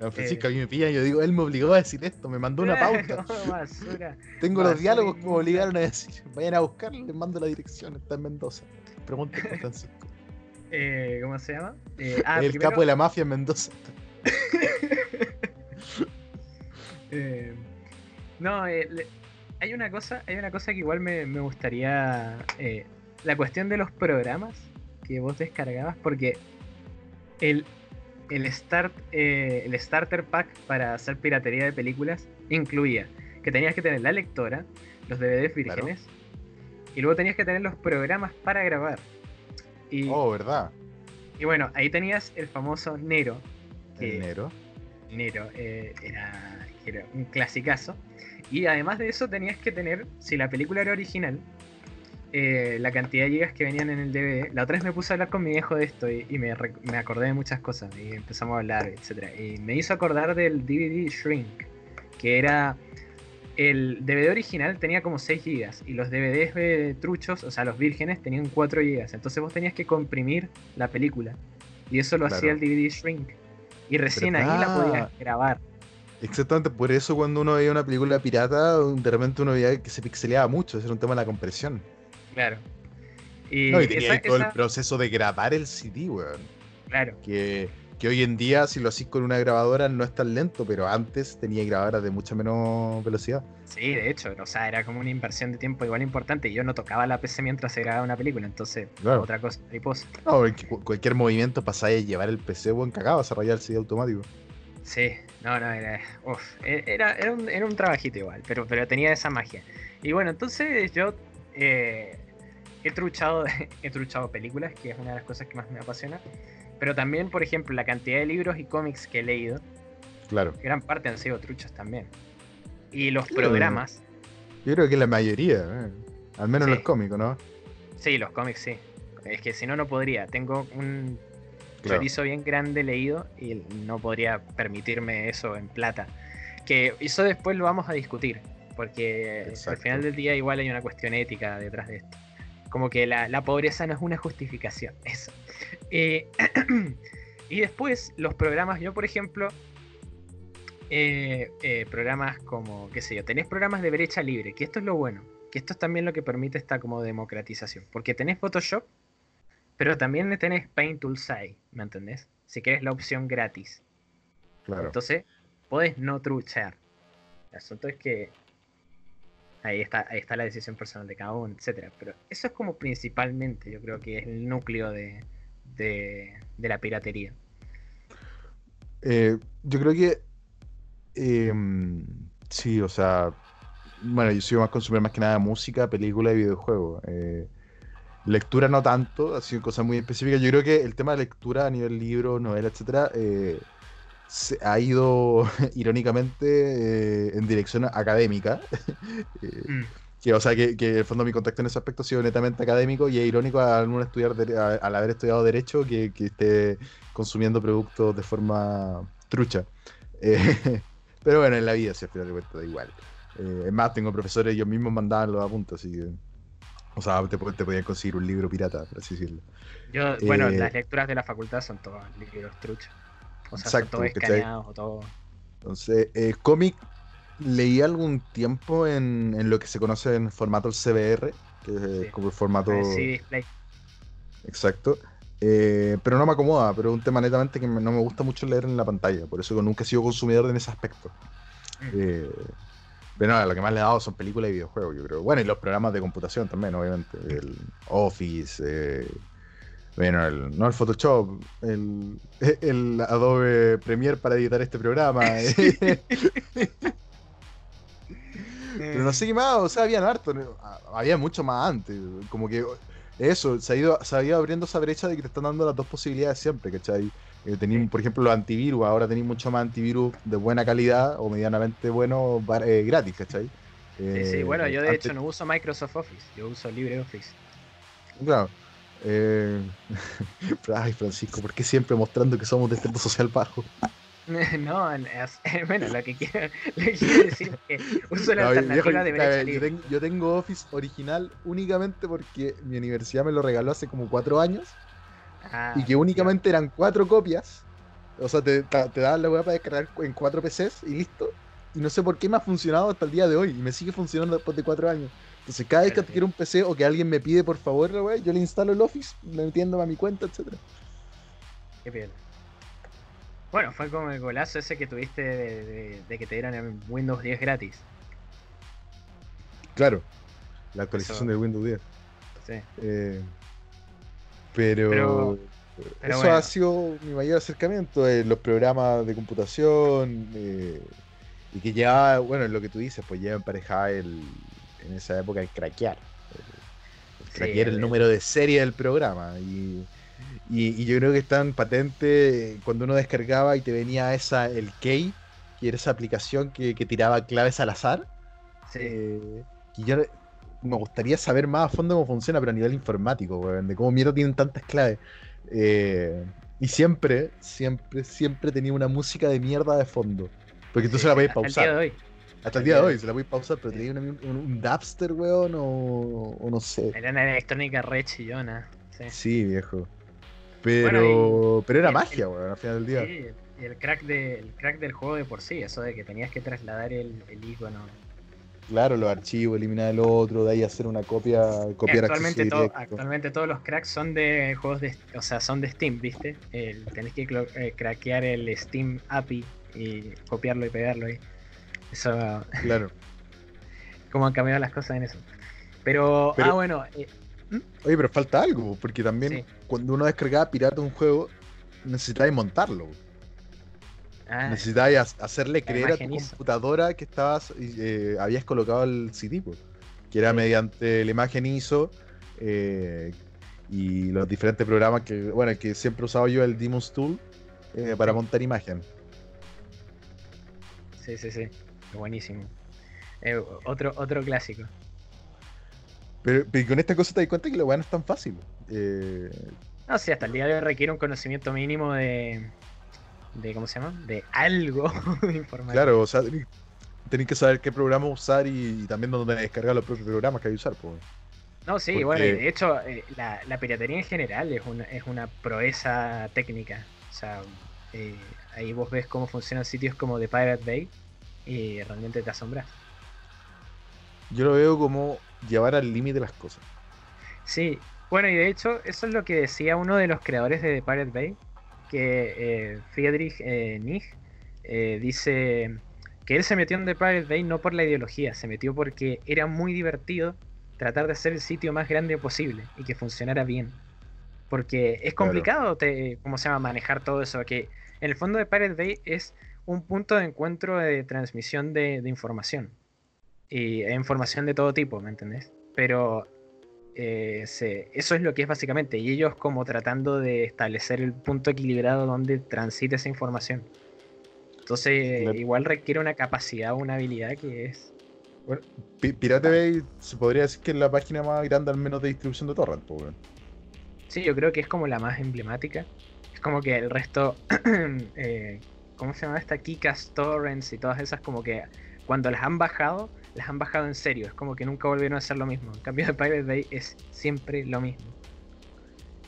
A <laughs> Francisco, a mí me pillan y yo digo, él me obligó a decir esto, me mandó una pauta. Basura. Tengo los diálogos que me obligaron a decir. Vayan a buscarlo, les mando la dirección, está en Mendoza. Pregunten por Francisco. Eh, ¿Cómo se llama? Eh, ah, el primero, capo de la mafia en Mendoza. <laughs> eh, no, eh, le- hay una cosa, hay una cosa que igual me, me gustaría. eh, la cuestión de los programas que vos descargabas, porque el, el start, el starter pack para hacer piratería de películas incluía que tenías que tener la lectora, los DVDs Claro. vírgenes, y luego tenías que tener los programas para grabar. Y, Oh, ¿verdad? y bueno, ahí tenías el famoso Nero, que El Nero. Nero eh, era, era un clasicazo. Y además de eso tenías que tener, si la película era original, eh, la cantidad de gigas que venían en el DVD. La otra vez me puse a hablar con mi viejo de esto y, y me, acordé de muchas cosas y empezamos a hablar, etcétera Y me hizo acordar del DVD Shrink, que era... El DVD original tenía como 6 gigas y los DVDs truchos, o sea, los vírgenes, tenían 4 gigas. Entonces vos tenías que comprimir la película. Y eso lo Claro. hacía el DVD Shrink. Y recién ahí la podías grabar. Exactamente, por eso cuando uno veía una película pirata, de repente uno veía que se pixeleaba mucho, ese era un tema de la compresión. Claro. Y, No, y tenía esa- todo esa- el proceso de grabar el CD, weón. Claro, Que, que hoy en día, si lo hacís con una grabadora, no es tan lento, pero antes tenía grabadoras de mucha menos velocidad. sí, de hecho, o sea, era como una inversión de tiempo igual importante. y Yo no tocaba la PC mientras se grababa una película, entonces, Claro. otra cosa, mariposa. No, porque cu- cualquier movimiento pasáis a llevar el PC, weón, cagado, a rayar el CD automático. Sí, no, no, era, uf, e- era, era, un, era un trabajito igual, pero, pero tenía esa magia. Y bueno, entonces yo eh, he, truchado, <laughs> he truchado películas, que es una de las cosas que más me apasiona, pero también, por ejemplo, la cantidad de libros y cómics que he leído, Claro. gran parte han sido truchos también. Y los programas, Yo creo que la mayoría, eh. al menos Sí. los cómicos, ¿no? sí, los cómics sí. Es que si no, no podría. Tengo un Claro. chorizo bien grande leído y no podría permitirme eso en plata. Que eso después lo vamos a discutir, porque al final del día igual hay una cuestión ética detrás de esto. Como que la, la pobreza no es una justificación, <laughs> eso. Eh, <clears throat> y después los programas, yo por ejemplo, eh, eh, programas como, qué sé yo, tenés programas de brecha libre, que esto es lo bueno, que esto es también lo que permite esta como democratización, porque tenés Photoshop, pero también tenés Paint Toolsai, ¿me entendés? Si querés la opción gratis. Claro. Entonces, podés no truchar. El asunto es que ahí está, ahí está la decisión personal de cada uno, etcétera. Pero eso es como principalmente, yo creo que es el núcleo de, de, de la piratería. Eh, yo creo que. em, sí, o sea. Bueno, yo soy más consumir más que nada de música, película y videojuegos. Eh, lectura no tanto, ha sido cosas muy específicas. Yo creo que el tema de lectura a nivel libro, novela, etcétera, eh, se ha ido <laughs> irónicamente eh, en dirección académica. <laughs> Mm. Que, o sea, que, que en el fondo mi contacto en ese aspecto ha sido netamente académico y es irónico al, estudiar a- al haber estudiado Derecho que, que esté consumiendo productos de forma trucha. Eh, <laughs> pero bueno, en la vida, si al final de cuentas, da igual. Eh, es más, tengo profesores, ellos mismos mandaban los apuntes, así que. O sea, te, po- te podían conseguir un libro pirata, por así decirlo. Yo, bueno, Eh, las lecturas de la facultad son todos libros truchos. O sea, Exacto, son todos escaneados o todo. Entonces, eh, cómic leí algún tiempo en, en lo que se conoce en formato el CBR, que es Sí. como el formato Sí, display. exacto. Eh, pero no me acomoda, pero es un tema netamente que no me gusta mucho leer en la pantalla, por eso que nunca he sido consumidor en ese aspecto. Mm. Eh, pero no, lo que más le he dado son películas y videojuegos, yo creo. Bueno, y los programas de computación también, obviamente. El Office, eh, bueno, el, no el Photoshop, el, <laughs> el Adobe Premiere para editar este programa. <laughs> <laughs> eh. Pero no sé qué más, o sea, habían harto. Ah, había mucho más antes, como que eso, se ha ido, se ha ido abriendo esa brecha de que te están dando las dos posibilidades siempre, ¿cachai? Eh, Sí. por ejemplo, los antivirus, ahora tenéis mucho más antivirus de buena calidad o medianamente bueno eh, gratis, ¿cachai? Sí, sí, Eh, bueno, yo de antes- hecho no uso Microsoft Office, yo uso LibreOffice. Claro. Eh, <laughs> Ay, Francisco, ¿por qué siempre mostrando que somos de estrato social bajo? <laughs> no, es- <laughs> bueno, lo que quiero, <laughs> lo que quiero decir es que uso la No, alternativa de brecha yo, tengo, yo tengo Office original únicamente porque mi universidad me lo regaló hace como cuatro años Ah, y que únicamente eran cuatro copias. O sea, te, te, te daban la weá para descargar en cuatro PCs y listo. Y no sé por qué me ha funcionado hasta el día de hoy. Y me sigue funcionando después de cuatro años. Entonces, cada vez que adquiero un PC o que alguien me pide por favor, la weá, yo le instalo el Office, metiéndome a mi cuenta, etcétera. Qué piola. Bueno, fue como el golazo ese que tuviste de, de- de que te dieran el Windows 10 gratis. Claro, la actualización Eso- de Windows 10. Sí. Eh, pero, Pero- pero eso bueno. ha sido mi mayor acercamiento en los programas de computación eh, y que ya, bueno, lo que tú dices, pues ya emparejaba el, en esa época el craquear. El, el Sí, craquear el, el- número de serie del programa. Y, y- y yo creo que es tan patente cuando uno descargaba y te venía esa, el key, que era esa aplicación que, que tiraba claves al azar. Sí. Eh, que yo me gustaría saber más a fondo cómo funciona, pero a nivel informático, weón, de cómo mierda tienen tantas claves. Eh, y siempre, siempre, siempre tenía una música de mierda de fondo. Porque tú Sí, se la podías hasta el día de pausar. hoy. Hasta el día de hoy se la podías pausar, pero tenía una- un, un Dapster, weón, o, o no sé. Era una electrónica re chillona. Sí. Sí, viejo. Pero, Bueno, pero era el- magia, el- weón, al final del día. Sí, y el crack, de, el crack del juego de por sí, eso de que tenías que trasladar el, el icono. Claro, los archivos, eliminar el otro, de ahí hacer una copia, copiar actualmente, acceso to- directo. actualmente todos los cracks son de juegos de, o sea, son de Steam, ¿viste? El- tenés que eh, craquear el Steam API y copiarlo y pegarlo ahí. Eso, Claro. <laughs> cómo han cambiado las cosas en eso. Pero, Pero- ah, bueno, eh, Oye, pero falta algo, porque también Sí. Cuando uno descargaba pirata un juego, necesitáis montarlo. ah, necesitáis ha- hacerle creer a tu computadora que estabas eh, habías colocado el CD, po, que era Sí. mediante la imagen ISO eh, y los diferentes programas que, bueno, que siempre he usado yo, el Demon's Tool, eh, para montar imagen. sí, sí, sí, buenísimo. Otro, otro clásico. Pero, pero con esta cosa te das cuenta que la weá no es tan fácil. Eh, No, sí, hasta el día de hoy requiere un conocimiento mínimo de, de ¿cómo se llama? De algo <laughs> de informática. claro, o sea, tenés, que saber qué programa usar y, y también dónde descargar los propios programas que hay que usar. po. No, sí, Porque- bueno, de hecho, eh, la, la piratería en general es una, es una proeza técnica. O sea, eh, ahí vos ves cómo funcionan sitios como The Pirate Bay y realmente te asombras. Yo lo veo como llevar al límite las cosas. Sí, bueno, y de hecho, eso es lo que decía uno de los creadores de The Pirate Bay, que eh, Friedrich eh, eh, dice que él se metió en The Pirate Bay no por la ideología, se metió porque era muy divertido tratar de hacer el sitio más grande posible y que funcionara bien. Porque es Claro. complicado, te, ¿cómo se llama?, manejar todo eso, que En el fondo de Pirate Bay es un punto de encuentro de transmisión de, de información. Y e información de todo tipo, ¿me entendés? Pero eh, se- eso es lo que es básicamente. Y ellos como tratando de establecer el punto equilibrado donde transita esa información. Entonces, igual requiere una capacidad, una habilidad que es. Pi- Pirate Bay se podría decir que es la página más grande al menos de distribución de torrent, po, weón. Sí, yo creo que es como la más emblemática. Es como que el resto. <clears throat> eh, ¿Cómo se llama esta? Kikas Torrents y todas esas, como que cuando las han bajado, las han bajado en serio. Es como que nunca volvieron a hacer lo mismo. En cambio, de Pirate Bay es siempre lo mismo.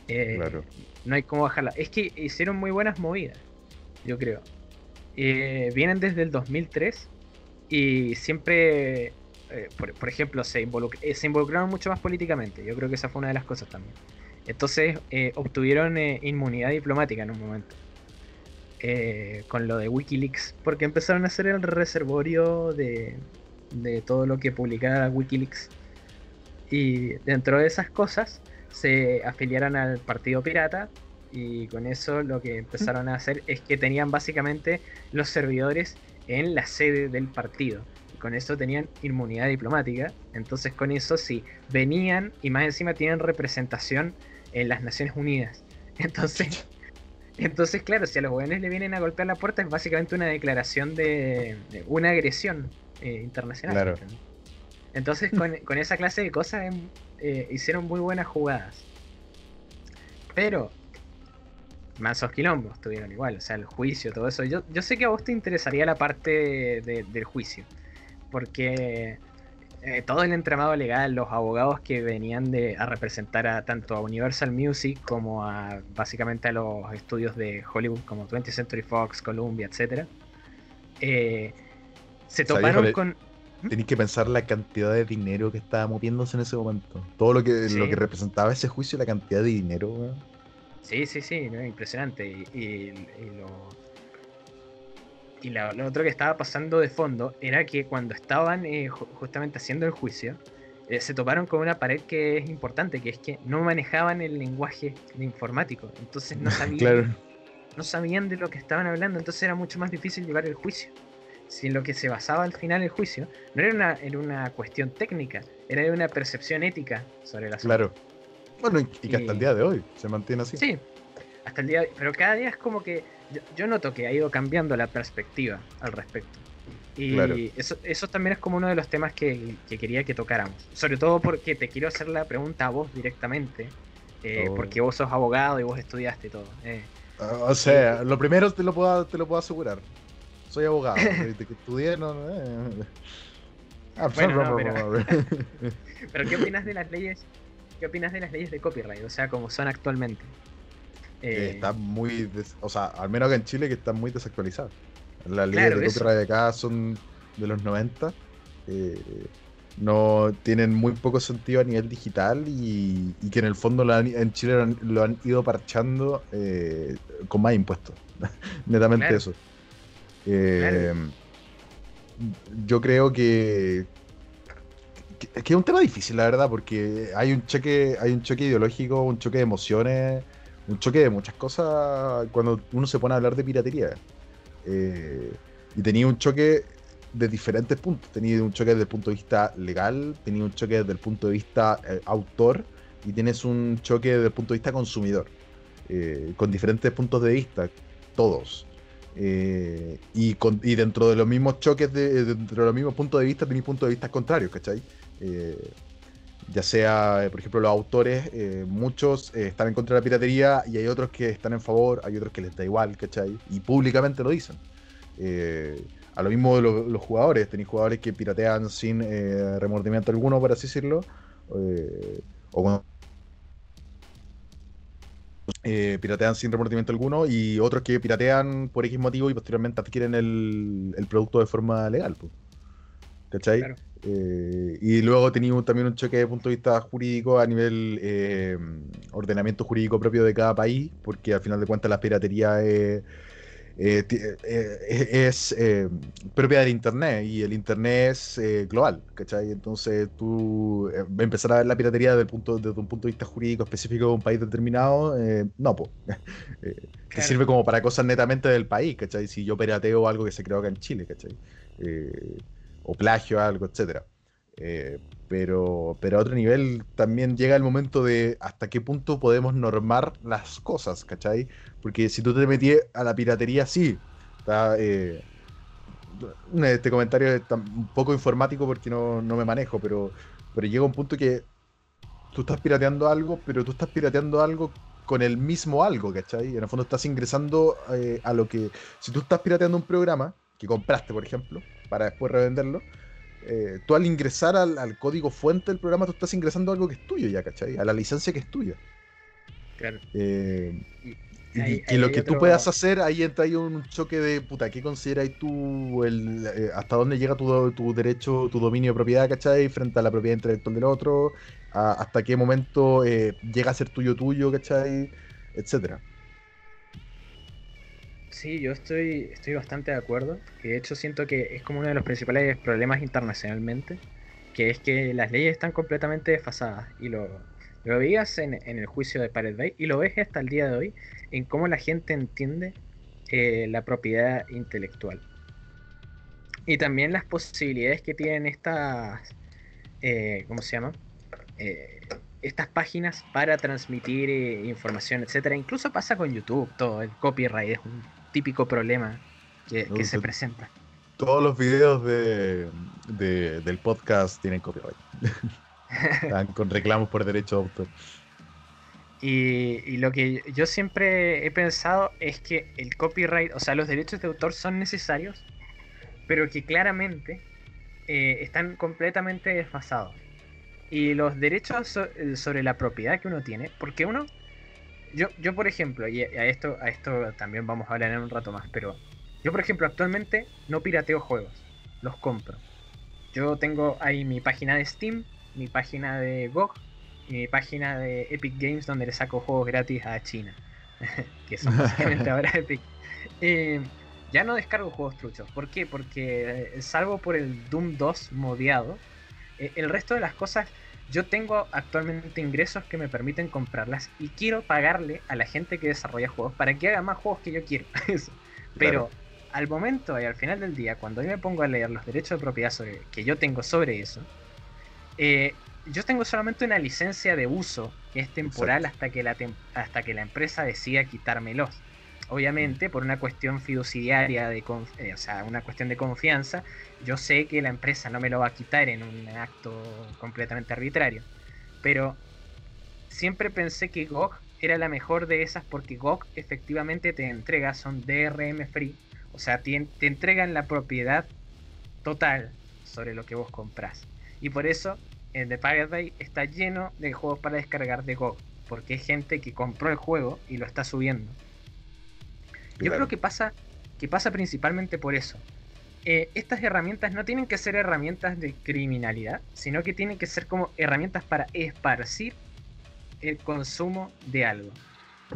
Eh, Claro. No hay cómo bajarla. Es que hicieron muy buenas movidas, yo creo. Eh, vienen desde el 2003 y siempre, eh, por, por ejemplo, se, involuc- se involucraron mucho más políticamente. Yo creo que esa fue una de las cosas también. Entonces obtuvieron inmunidad diplomática en un momento. con lo de Wikileaks, porque empezaron a hacer el reservorio de, de todo lo que publicara Wikileaks. Y dentro de esas cosas se afiliaron al Partido Pirata y con eso lo que empezaron a hacer es que tenían básicamente los servidores en la sede del partido. Y con eso tenían inmunidad diplomática. Entonces con eso sí, venían y más encima tienen representación en las Naciones Unidas. <laughs> Entonces, entonces claro, si a los jóvenes le vienen a golpear la puerta es básicamente una declaración de, de una agresión eh. Entonces con, con esa clase de cosas em, eh, hicieron muy buenas jugadas. Pero mansos quilombos tuvieron igual, o sea, el juicio, todo eso. Yo, yo sé que a vos te interesaría la parte de- del juicio, porque eh, todo el entramado legal, los abogados que venían de, a representar a tanto a Universal Music como a básicamente a los estudios de Hollywood como 20th Century Fox, Columbia, etc. se toparon con... Tenéis que pensar la cantidad de dinero que estaba moviéndose en ese momento. Todo lo que, Sí. lo que representaba ese juicio, la cantidad de dinero, weón. Sí, sí, sí, no, impresionante. Y, y- y lo, y la- lo otro que estaba pasando de fondo era que cuando estaban eh, ju- justamente haciendo el juicio, eh, se toparon con una pared que es importante, que es que no manejaban el lenguaje de informático. Entonces no <laughs> sabían, Claro. no sabían de lo que estaban hablando, entonces era mucho más difícil llevar el juicio. Si en lo que se basaba al final el juicio no era una, era una cuestión técnica, era de una percepción ética sobre el asunto. Claro. Bueno, y, que hasta el día de hoy se mantiene así. Sí, hasta el día pero cada día es como que yo, yo noto que ha ido cambiando la perspectiva al respecto. Y Claro. eso, eso también es como uno de los temas que, que quería que tocáramos. Sobre todo porque te quiero hacer la pregunta a vos directamente. eh, Oh. Porque vos sos abogado y vos estudiaste todo. eh. Ah, O sea, lo primero te lo puedo, te lo puedo asegurar. Soy abogado. <laughs> Desde que estudié, no. eh. Ah, Bueno, no, pero- <laughs> Pero ¿qué opinas de las leyes? ¿Qué opinas de las leyes de copyright? O sea, como son actualmente. Eh, está muy. des- O sea, al menos acá en Chile, que están muy desactualizadas. Las leyes Claro, de eso. copyright de acá son de los 90. eh, no tienen muy poco sentido a nivel digital y, y que en el fondo lo han- en Chile lo han, lo han ido parchando eh, con más impuestos. <laughs> Netamente Claro. eso. Eh, Yo creo que, es un tema difícil, la verdad, porque hay un choque, hay un choque ideológico, un choque de emociones, un choque de muchas cosas cuando uno se pone a hablar de piratería. Eh, y tenía un choque de diferentes puntos. Tenía un choque desde el punto de vista legal, tenía un choque desde el punto de vista eh, autor y tienes un choque desde el punto de vista consumidor. con diferentes puntos de vista, todos. Eh, y, con- y dentro de los mismos choques, de, dentro de los mismos puntos de vista, tenéis puntos de vista contrarios, ¿cachai? Eh, ya sea, eh, por ejemplo, los autores, eh, muchos eh, están en contra de la piratería y hay otros que están en favor, hay otros que les da igual, ¿cachai? Y públicamente lo dicen. Eh, a lo mismo de lo- los jugadores, tenéis jugadores que piratean sin eh, remordimiento alguno, por así decirlo, eh, o eh, piratean sin remordimiento alguno, y otros que piratean por X motivo y posteriormente adquieren el, el producto de forma legal. pues. ¿Cachai? Claro. Eh, y luego teníamos también un choque de punto de vista jurídico a nivel eh, ordenamiento jurídico propio de cada país, porque al final de cuentas la piratería es, eh, ti- eh, es eh, propia del Internet y el Internet es eh, global, ¿cachai? Entonces tú eh, empezar a ver la piratería desde, el punto, desde un punto de vista jurídico específico de un país determinado, eh, no, pues. <laughs> te sirve como para cosas netamente del país, ¿cachai? Si yo pirateo algo que se creó acá en Chile, ¿cachai? Eh, o plagio algo, etcétera. Eh, pero, pero a otro nivel también llega el momento de hasta qué punto podemos normar las cosas, ¿cachai? Porque si tú te metías a la piratería, sí. Está, eh, este comentario es un poco informático porque no, no me manejo, pero, pero llega un punto que tú estás pirateando algo, pero tú estás pirateando algo con el mismo algo, ¿cachai? En el fondo estás ingresando eh, a lo que... Si tú estás pirateando un programa que compraste, por ejemplo, para después revenderlo, eh, tú al ingresar al, al código fuente del programa, tú estás ingresando algo que es tuyo ya, ¿cachai? A la licencia que es tuya. Claro. Eh, y Ahí- ahí lo que tú otro- puedas hacer, ahí entra ahí un choque de puta, ¿qué consideras tú el, eh, hasta dónde llega tu, tu derecho, tu dominio de propiedad, ¿cachai? Frente a la propiedad intelectual del otro, a- hasta qué momento eh, llega a ser tuyo tuyo, ¿cachai? Etcétera. Sí, yo estoy, estoy bastante de acuerdo. De hecho siento que es como uno de los principales problemas internacionalmente, que es que las leyes están completamente desfasadas. Y lo, lo veías en, en el juicio de Pirate Bay y lo ves hasta el día de hoy en cómo la gente entiende eh, la propiedad intelectual. Y también las posibilidades que tienen estas, eh, ¿cómo se llama? Eh, estas páginas para transmitir eh, información, etcétera. Incluso pasa con YouTube, todo el copyright es un típico problema que, que se presenta. Todos los videos de, de- del podcast tienen copyright. <laughs> Están con reclamos por derecho de autor. Y, y lo que yo siempre he pensado es que el copyright, o sea, los derechos de autor son necesarios, pero que claramente eh, están completamente desfasados. Y los derechos so- eh, sobre la propiedad que uno tiene, porque uno, yo, yo por ejemplo, y a esto, a esto también vamos a hablar en un rato más, pero yo por ejemplo actualmente no pirateo juegos, los compro. Yo tengo ahí mi página de Steam, mi página de GOG y mi página de Epic Games donde le saco juegos gratis a China. <laughs> que son básicamente <laughs> ahora Epic. Eh, ya no descargo juegos truchos. ¿Por qué? Porque eh, salvo por el Doom 2 modeado, eh, el resto de las cosas yo tengo actualmente ingresos que me permiten comprarlas y quiero pagarle a la gente que desarrolla juegos para que haga más juegos que yo quiero. <laughs> Pero Claro. al momento y al final del día, cuando yo me pongo a leer los derechos de propiedad sobre, que yo tengo sobre eso, eh, yo tengo solamente una licencia de uso que es temporal hasta que, la hasta que la empresa decida quitármelos. Obviamente, por una cuestión fiduciaria, de eh, o sea, una cuestión de confianza, yo sé que la empresa no me lo va a quitar en un acto completamente arbitrario. Pero siempre pensé que GOG era la mejor de esas porque GOG efectivamente te entrega, son DRM free, o sea, te, te entregan la propiedad total sobre lo que vos comprás. Y por eso el de Bay está lleno de juegos para descargar de GOG, porque hay gente que compró el juego y lo está subiendo. Yo Claro. creo que pasa, que pasa principalmente por eso. Eh, estas herramientas no tienen que ser herramientas de criminalidad, sino que tienen que ser como herramientas para esparcir el consumo de algo.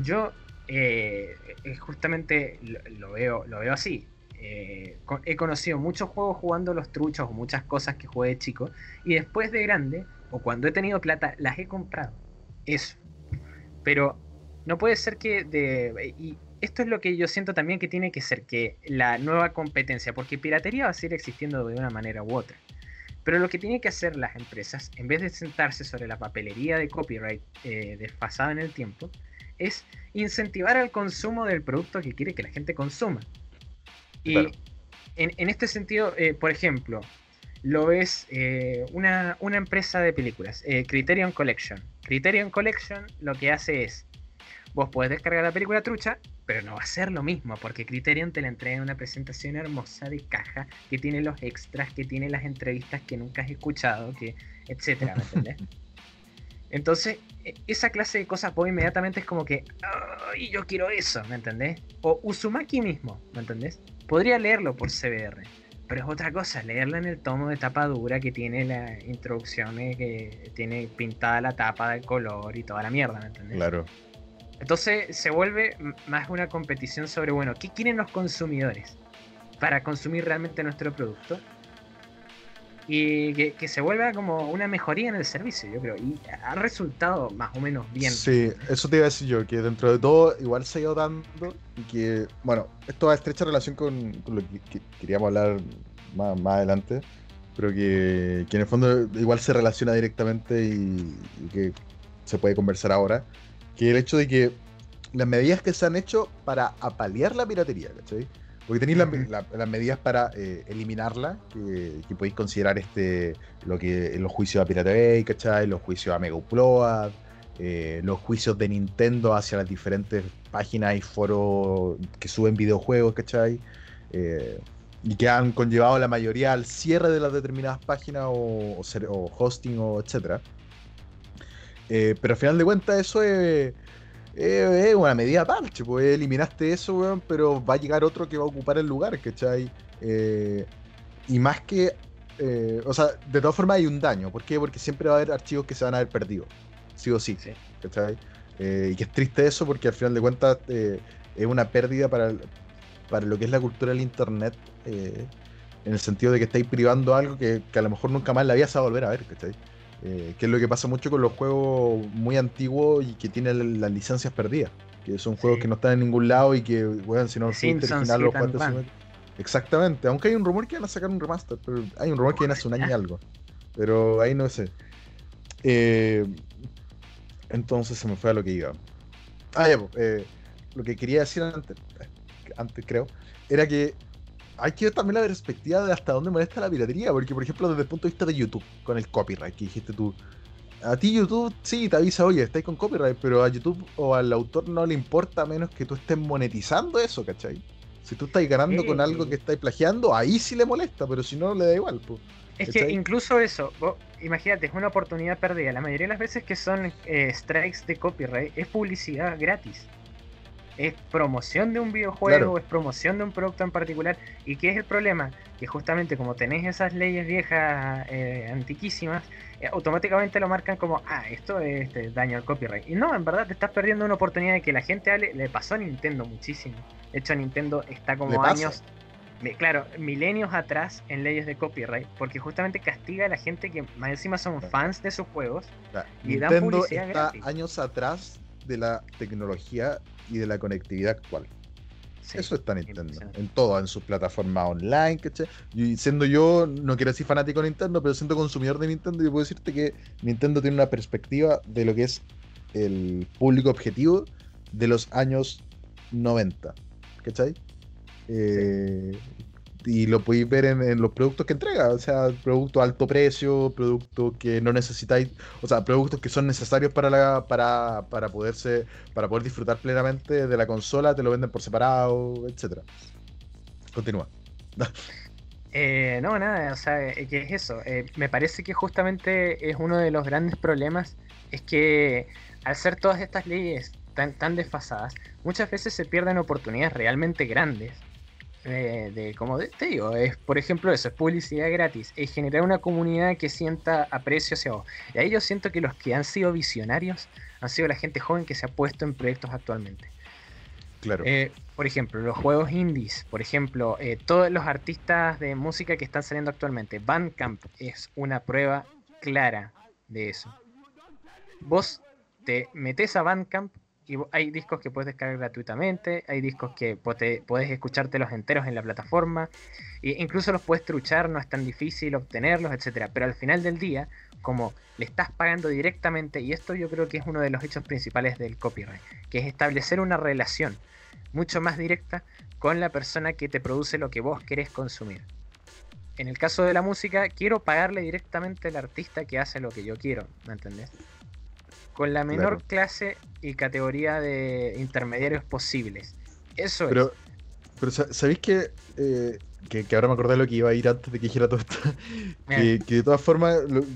Yo eh, eh, justamente lo, lo veo, lo veo así. Eh, he conocido muchos juegos jugando los truchos o muchas cosas que jugué de chico y después de grande o cuando he tenido plata las he comprado. Eso. Pero no puede ser que de y esto es lo que yo siento también que tiene que ser que la nueva competencia, porque piratería va a seguir existiendo de una manera u otra. Pero lo que tienen que hacer las empresas, en vez de sentarse sobre la papelería de copyright eh, desfasada en el tiempo, es incentivar al consumo del producto que quiere que la gente consuma. Y Claro. en, en este sentido, eh, por ejemplo, lo ves eh, una, una empresa de películas, eh, Criterion Collection. Criterion Collection lo que hace es, vos podés descargar la película trucha, pero no va a ser lo mismo, porque Criterion te la entrega en una presentación hermosa de caja, que tiene los extras, que tiene las entrevistas que nunca has escuchado, que etcétera, ¿me entendés? <laughs> Entonces, e- esa clase de cosas vos inmediatamente es como que, ¡ay, yo quiero eso! ¿Me entendés? O Uzumaki mismo, ¿me entendés? Podría leerlo por CBR, pero es otra cosa, leerlo en el tomo de tapa dura que tiene la introducción, eh, que tiene pintada la tapa del color y toda la mierda, ¿me entendés? Claro. Entonces se vuelve más una competición sobre, bueno, ¿qué quieren los consumidores para consumir realmente nuestro producto? Y que, que se vuelva como una mejoría en el servicio, yo creo. Y ha resultado más o menos bien. Sí, eso te iba a decir yo, que dentro de todo igual se ha ido dando y que, bueno, esto va a estrecha relación con, con lo que, que queríamos hablar más, más adelante, pero que, que en el fondo igual se relaciona directamente y, y que se puede conversar ahora, que el hecho de que las medidas que se han hecho para apalear la piratería, ¿cachai? Porque tenéis las- Ujú. la- las medidas para eh, eliminarla, que, que podéis considerar este lo que los juicios a Pirate Bay, ¿cachai? Los juicios a Mega Upload, eh, los juicios de Nintendo hacia las diferentes páginas y foros que suben videojuegos, ¿cachai? Eh, y que han conllevado la mayoría al cierre de las determinadas páginas o, o ser- o hosting o etcétera. Eh, pero al final de cuentas eso es, es- es una medida parche, pues eliminaste eso, weón, pero va a llegar otro que va a ocupar el lugar, ¿cachai? Eh, y más que, eh, o sea, de todas formas hay un daño, ¿por qué? Porque siempre va a haber archivos que se van a haber perdido, sí o sí. Sí. ¿cachai? Eh, y que es triste eso porque al final de cuentas eh, es una pérdida para, para lo que es la cultura del internet, eh, en el sentido de que estáis privando algo que, que a lo mejor nunca más la vida se va a volver a ver, ¿cachai? Eh, que es lo que pasa mucho con los juegos muy antiguos y que tienen las licencias perdidas, que son juegos que no están en ningún lado y que, bueno, si no Simpsons, original los hace- Exactamente, aunque hay un rumor que van a sacar un remaster, pero hay un rumor que viene hace un año y <laughs> algo. Pero ahí no sé. Eh, entonces se me fue a lo que iba. Ah, ya, eh, lo que quería decir antes, antes creo, era que hay que ver también la perspectiva de hasta dónde molesta la piratería, porque por ejemplo desde el punto de vista de YouTube, con el copyright que dijiste tú, a ti YouTube sí te avisa, oye, estáis con copyright, pero a YouTube o al autor no le importa a menos que tú estés monetizando eso, ¿cachai? Si tú estás ganando Sí. con algo que estáis plagiando, ahí sí le molesta, pero si no, le da igual. Pues. Es que incluso eso, vos, imagínate, es una oportunidad perdida. La mayoría de las veces que son eh, strikes de copyright es publicidad gratis. Es promoción de un videojuego, Claro. es promoción de un producto en particular. ¿Y qué es el problema? Que justamente como tenés esas leyes viejas, eh, antiquísimas, eh, automáticamente lo marcan como, ah, esto es este, daño al copyright. Y no, en verdad te estás perdiendo una oportunidad de que la gente hable. Le pasó a Nintendo muchísimo. De hecho, Nintendo está como años claro, milenios atrás en leyes de copyright, porque justamente castiga a la gente que más encima son fans de sus juegos. Dan Nintendo publicidad está gratis. años atrás de la tecnología y de la conectividad actual. Sí, Eso está Nintendo. En todo, en sus plataformas online, ¿cachai? Y siendo yo, no quiero decir fanático de Nintendo, pero siendo consumidor de Nintendo, yo puedo decirte que Nintendo tiene una perspectiva de lo que es el público objetivo de los años 90. ¿Cachai? Eh, Y lo podéis ver en, los productos que entrega, o sea, productos a alto precio, productos que no necesitáis, o sea, productos que son necesarios para la, para, para poderse, para poder disfrutar plenamente de la consola, te lo venden por separado, etcétera. Continúa. <laughs> Eh, no, nada, o sea, eh, que es eso. Eh, me parece que justamente es uno de los grandes problemas, es que al ser todas estas leyes tan, tan desfasadas, muchas veces se pierden oportunidades realmente grandes. Eh, de, como de- te digo, es por ejemplo eso, es publicidad gratis, es generar una comunidad que sienta aprecio hacia vos. Y ahí yo siento que los que han sido visionarios han sido la gente joven que se ha puesto en proyectos actualmente. Claro. Eh, por ejemplo, los juegos indies, por ejemplo, eh, todos los artistas de música que están saliendo actualmente, Bandcamp es una prueba clara de eso. Vos te metes a Bandcamp y hay discos que puedes descargar gratuitamente, hay discos que te- puedes escuchártelos enteros en la plataforma, e incluso los puedes truchar, no es tan difícil obtenerlos, etcétera. Pero al final del día, como le estás pagando directamente, y esto yo creo que es uno de los hechos principales del copyright, que es establecer una relación mucho más directa con la persona que te produce lo que vos querés consumir. En el caso de la música, quiero pagarle directamente al artista que hace lo que yo quiero, ¿me entendés? Con la menor Claro. clase y categoría de intermediarios posibles. Eso Pero, pero sa- ¿sabéis que, eh, que, que ahora me acordé de lo que iba a ir antes de que dijera todo esto? <laughs> que, que de todas formas lo-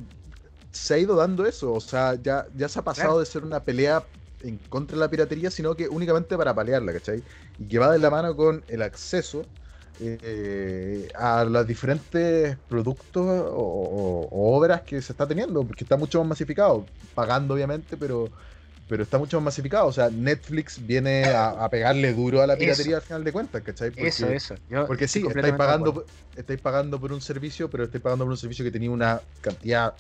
se ha ido dando eso. O sea, ya, ya se ha pasado Claro. de ser una pelea en contra de la piratería, sino que únicamente para paliarla, ¿cachai? Y que va de la mano con el acceso eh, a los diferentes productos o, obras que se está teniendo, porque está mucho más masificado, pagando obviamente, pero pero está mucho más masificado. O sea, Netflix viene a, a pegarle duro a la piratería Eso. al final de cuentas, ¿cachai? Porque, Eso, eso. Yo Porque sí, estáis pagando, estáis pagando por un servicio, pero estáis pagando por un servicio que tenía una cantidad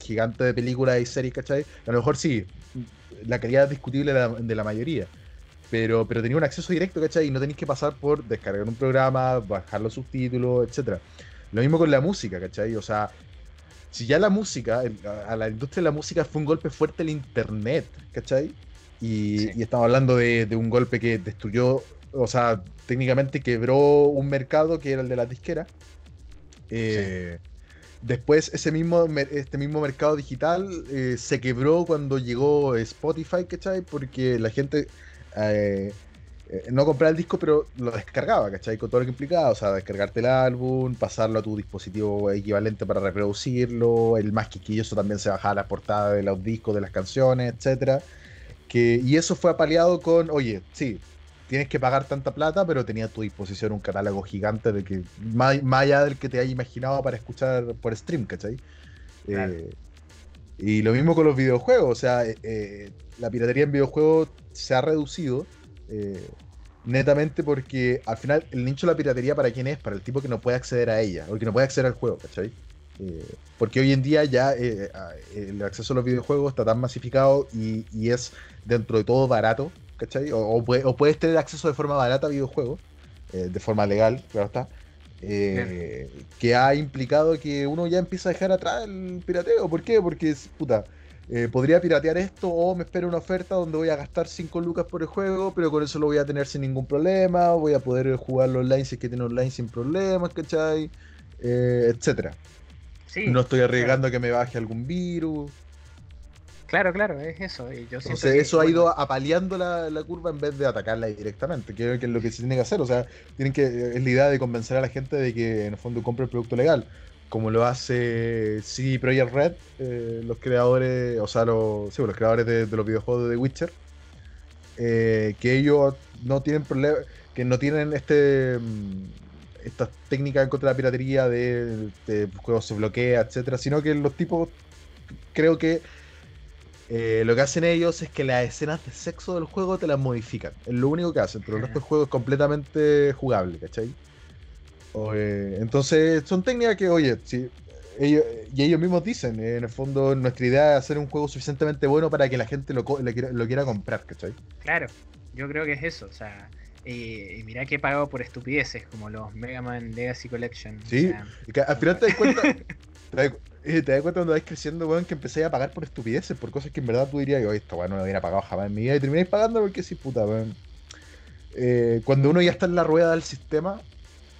gigante de películas y series, ¿cachai? A lo mejor sí, la calidad es discutible de la, de la mayoría. Pero, pero tenía un acceso directo, ¿cachai? Y no tenéis que pasar por descargar un programa, bajar los subtítulos, etcétera. Lo mismo con la música, ¿cachai? O sea, si ya la música, a la industria de la música fue un golpe fuerte el internet, ¿cachai? Y, Sí. y estamos hablando de, de un golpe que destruyó, o sea, técnicamente quebró un mercado que era el de las disqueras. Eh, Después ese mismo, este mismo mercado digital eh, se quebró cuando llegó Spotify, ¿cachai? Porque la gente eh, eh, no compraba el disco, pero lo descargaba, ¿cachai? Con todo lo que implicaba, o sea, descargarte el álbum, pasarlo a tu dispositivo equivalente para reproducirlo, el más quisquilloso también se bajaba la portada de los discos, de las canciones, etcétera. Que, y eso fue apaleado con, oye, sí, tienes que pagar tanta plata, pero tenía a tu disposición un catálogo gigante de que, más, más allá del que te hayas imaginado para escuchar por stream, ¿cachai? Claro. Eh, y lo mismo con los videojuegos, o sea, eh, la piratería en videojuegos se ha reducido eh, netamente porque al final el nicho de la piratería para quién es, para el tipo que no puede acceder a ella, o que no puede acceder al juego, ¿cachai? Eh, porque hoy en día ya eh, el acceso a los videojuegos está tan masificado y, y es dentro de todo barato, ¿cachai? O, o pue- o puedes tener acceso de forma barata a videojuegos, de forma legal, claro está. que ha implicado que uno ya empieza a dejar atrás el pirateo. ¿Por qué? Porque, es- puta, eh, podría piratear esto o me espera una oferta donde voy a gastar 5 lucas por el juego, pero con eso lo voy a tener sin ningún problema, voy a poder jugarlo online si es que tiene online sin problemas, ¿cachai? Eh, etcétera. Sí, No estoy arriesgando a que me baje algún virus. claro, claro, es eso. y yo Entonces que, eso ha ido apaleando la, la curva en vez de atacarla directamente, que que es lo que se tiene que hacer. O sea, tienen que, es la idea de convencer a la gente de que en el fondo compre el producto legal, como lo hace CD Projekt Red, eh, los creadores, o sea, los, los creadores de, de los videojuegos de The Witcher, eh, que ellos no tienen problema, que no tienen este mm, estas técnicas en contra de la piratería de, de juegos se bloquea, etcétera, sino que los tipos creo que eh, lo que hacen ellos es que las escenas de sexo del juego te las modifican. Es lo único que hacen, pero el resto del juego es completamente jugable, ¿cachai? O, entonces, son técnicas que, oye, si ellos, y ellos mismos dicen, eh, en el fondo, nuestra idea es hacer un juego suficientemente bueno para que la gente lo, quiera, lo quiera comprar, ¿cachai? Claro, yo creo que es eso. O sea, eh, y mirá que he pagado por estupideces como los Mega Man Legacy Collection. o Sí, sea, Y que al final te das <laughs> cuenta, te das, eh, te das cuenta cuando vas creciendo, weón, que empecé a pagar por estupideces, por cosas que en verdad tú dirías, oye, esta weón no lo hubiera pagado jamás en mi vida, y termináis pagando porque sí, puta, weón. Eh, cuando uno ya está en la rueda del sistema,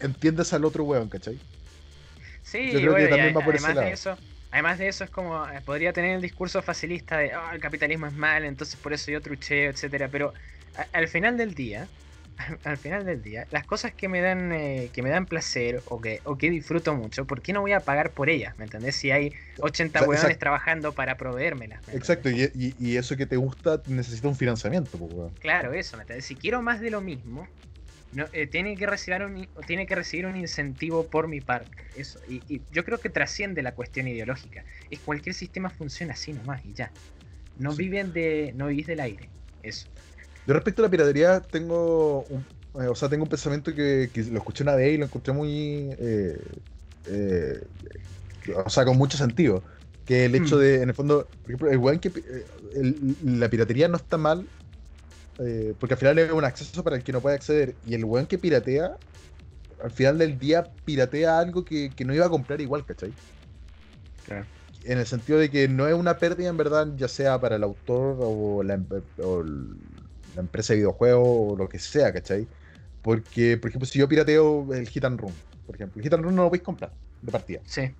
entiendes al otro weón, ¿cachai? Sí, Yo creo que bueno, también va por ese además de lado. eso, además de eso es como eh, podría tener el discurso facilista de "Ah, el capitalismo es mal, entonces por eso yo trucheo, etcétera, pero a- al final del día, <laughs> al final del día, las cosas que me dan eh, que me dan placer o que o que disfruto mucho, ¿por qué no voy a pagar por ellas? ¿Me entendés? Si hay 80 Exa- hueones exacto. trabajando para proveérmelas. ¿me Exacto, y, y- y eso que te gusta necesita un financiamiento, pues. Claro, eso, ¿me entendés? Si quiero más de lo mismo, no, eh, tiene, que recibir un, tiene que recibir un incentivo por mi parte. Eso. Y, y yo creo que trasciende la cuestión ideológica. Es cualquier sistema funciona así nomás y ya. No Sí. viven de. no vivís del aire. Eso. Yo respecto a la piratería tengo un, eh, o sea, tengo un pensamiento que, que lo escuché una vez y lo encontré muy eh, eh, o sea, con mucho sentido. Que el hecho Hmm. de, en el fondo, por ejemplo, el weón que el- la piratería no está mal, eh, porque al final es un acceso para el que no puede acceder. Y el weón que piratea, al final del día piratea algo que, que no iba a comprar igual, ¿cachai? Claro. En el sentido de que no es una pérdida en verdad, ya sea para el autor o la, em- o el- la empresa de videojuegos o lo que sea, ¿cachai? Porque, por ejemplo, si yo pirateo el Hit and Run, por ejemplo, el Hit and Run no lo podéis comprar de partida. Sí.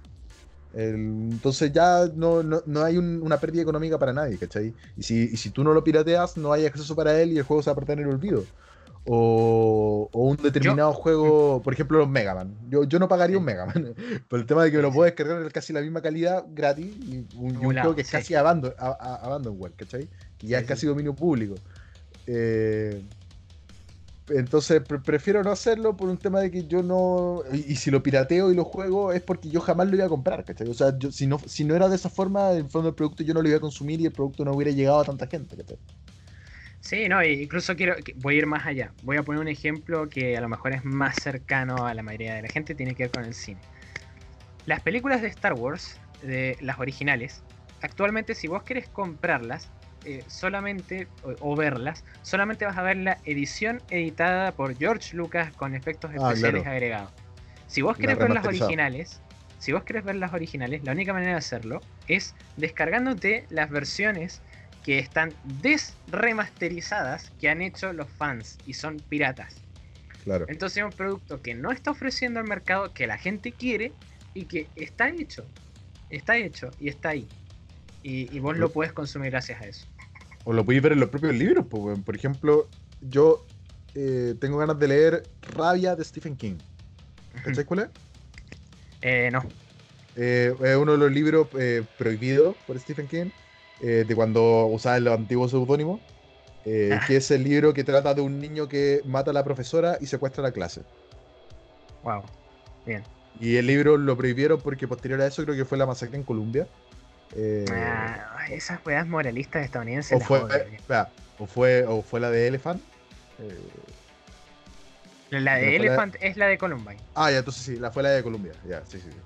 Entonces ya no, no, no hay un- una pérdida económica para nadie, ¿cachai? Y si, y si tú no lo pirateas, no hay acceso para él y el juego se va a perder en el olvido. O, o un determinado juego, por ejemplo, los Mega Man. Yo, yo no pagaría un Mega Man, <laughs> por el tema de que me lo puedo descargar en casi la misma calidad gratis y un, un juego que es casi abandon, a, a- abandonware, ¿cachai? Que ya es casi dominio público. Eh, entonces pre- prefiero no hacerlo por un tema de que yo no. Y, si lo pirateo y lo juego es porque yo jamás lo iba a comprar, ¿cachai? O sea, yo, si, no, si no era de esa forma, en el fondo el producto yo no lo iba a consumir y el producto no hubiera llegado a tanta gente, ¿cachai? Sí, no, incluso quiero, voy a ir más allá. Voy a poner un ejemplo que a lo mejor es más cercano a la mayoría de la gente, tiene que ver con el cine. Las películas de Star Wars, de las originales, actualmente si vos querés comprarlas, eh, solamente, o, o verlas, solamente vas a ver la edición editada por George Lucas con efectos Ah, especiales claro. agregados. Si vos La querés ver las originales, si vos querés ver las originales, la única manera de hacerlo es descargándote las versiones que están desremasterizadas que han hecho los fans y son piratas. Claro. Entonces es un producto que no está ofreciendo al mercado, que la gente quiere y que está hecho. Está hecho y está ahí. Y, y vos lo puedes consumir gracias a eso. O lo podéis ver en los propios libros, pues. Por ejemplo, yo eh, tengo ganas de leer Rabia de Stephen King. ¿Cachai cuál es? Eh, no. Eh, es uno de los libros eh, prohibidos por Stephen King, de cuando usaba el antiguo seudónimo, Ah. que es el libro que trata de un niño que mata a la profesora y secuestra la clase. Wow. Bien. Y el libro lo prohibieron porque posterior a eso creo que fue la masacre en Colombia. Eh, Ah, esas weas moralistas estadounidenses. o, fue, espera, o, fue, o fue la de Elephant. eh, La de la- Elephant es la de Columbine. Ah, ya, entonces sí, la fue la de Colombia. Ya, sí, sí. sí.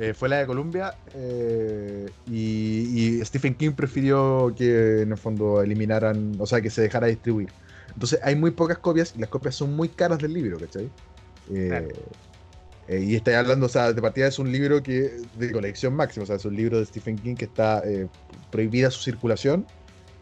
Eh, fue la de Colombia eh, y, y Stephen King prefirió que en el fondo eliminaran, o sea, que se dejara distribuir. Entonces hay muy pocas copias y las copias son muy caras del libro, ¿cachai? Eh, Claro. Eh, y estoy hablando, o sea, de partida es un libro que de colección máxima, o sea, es un libro de Stephen King que está eh, prohibida su circulación,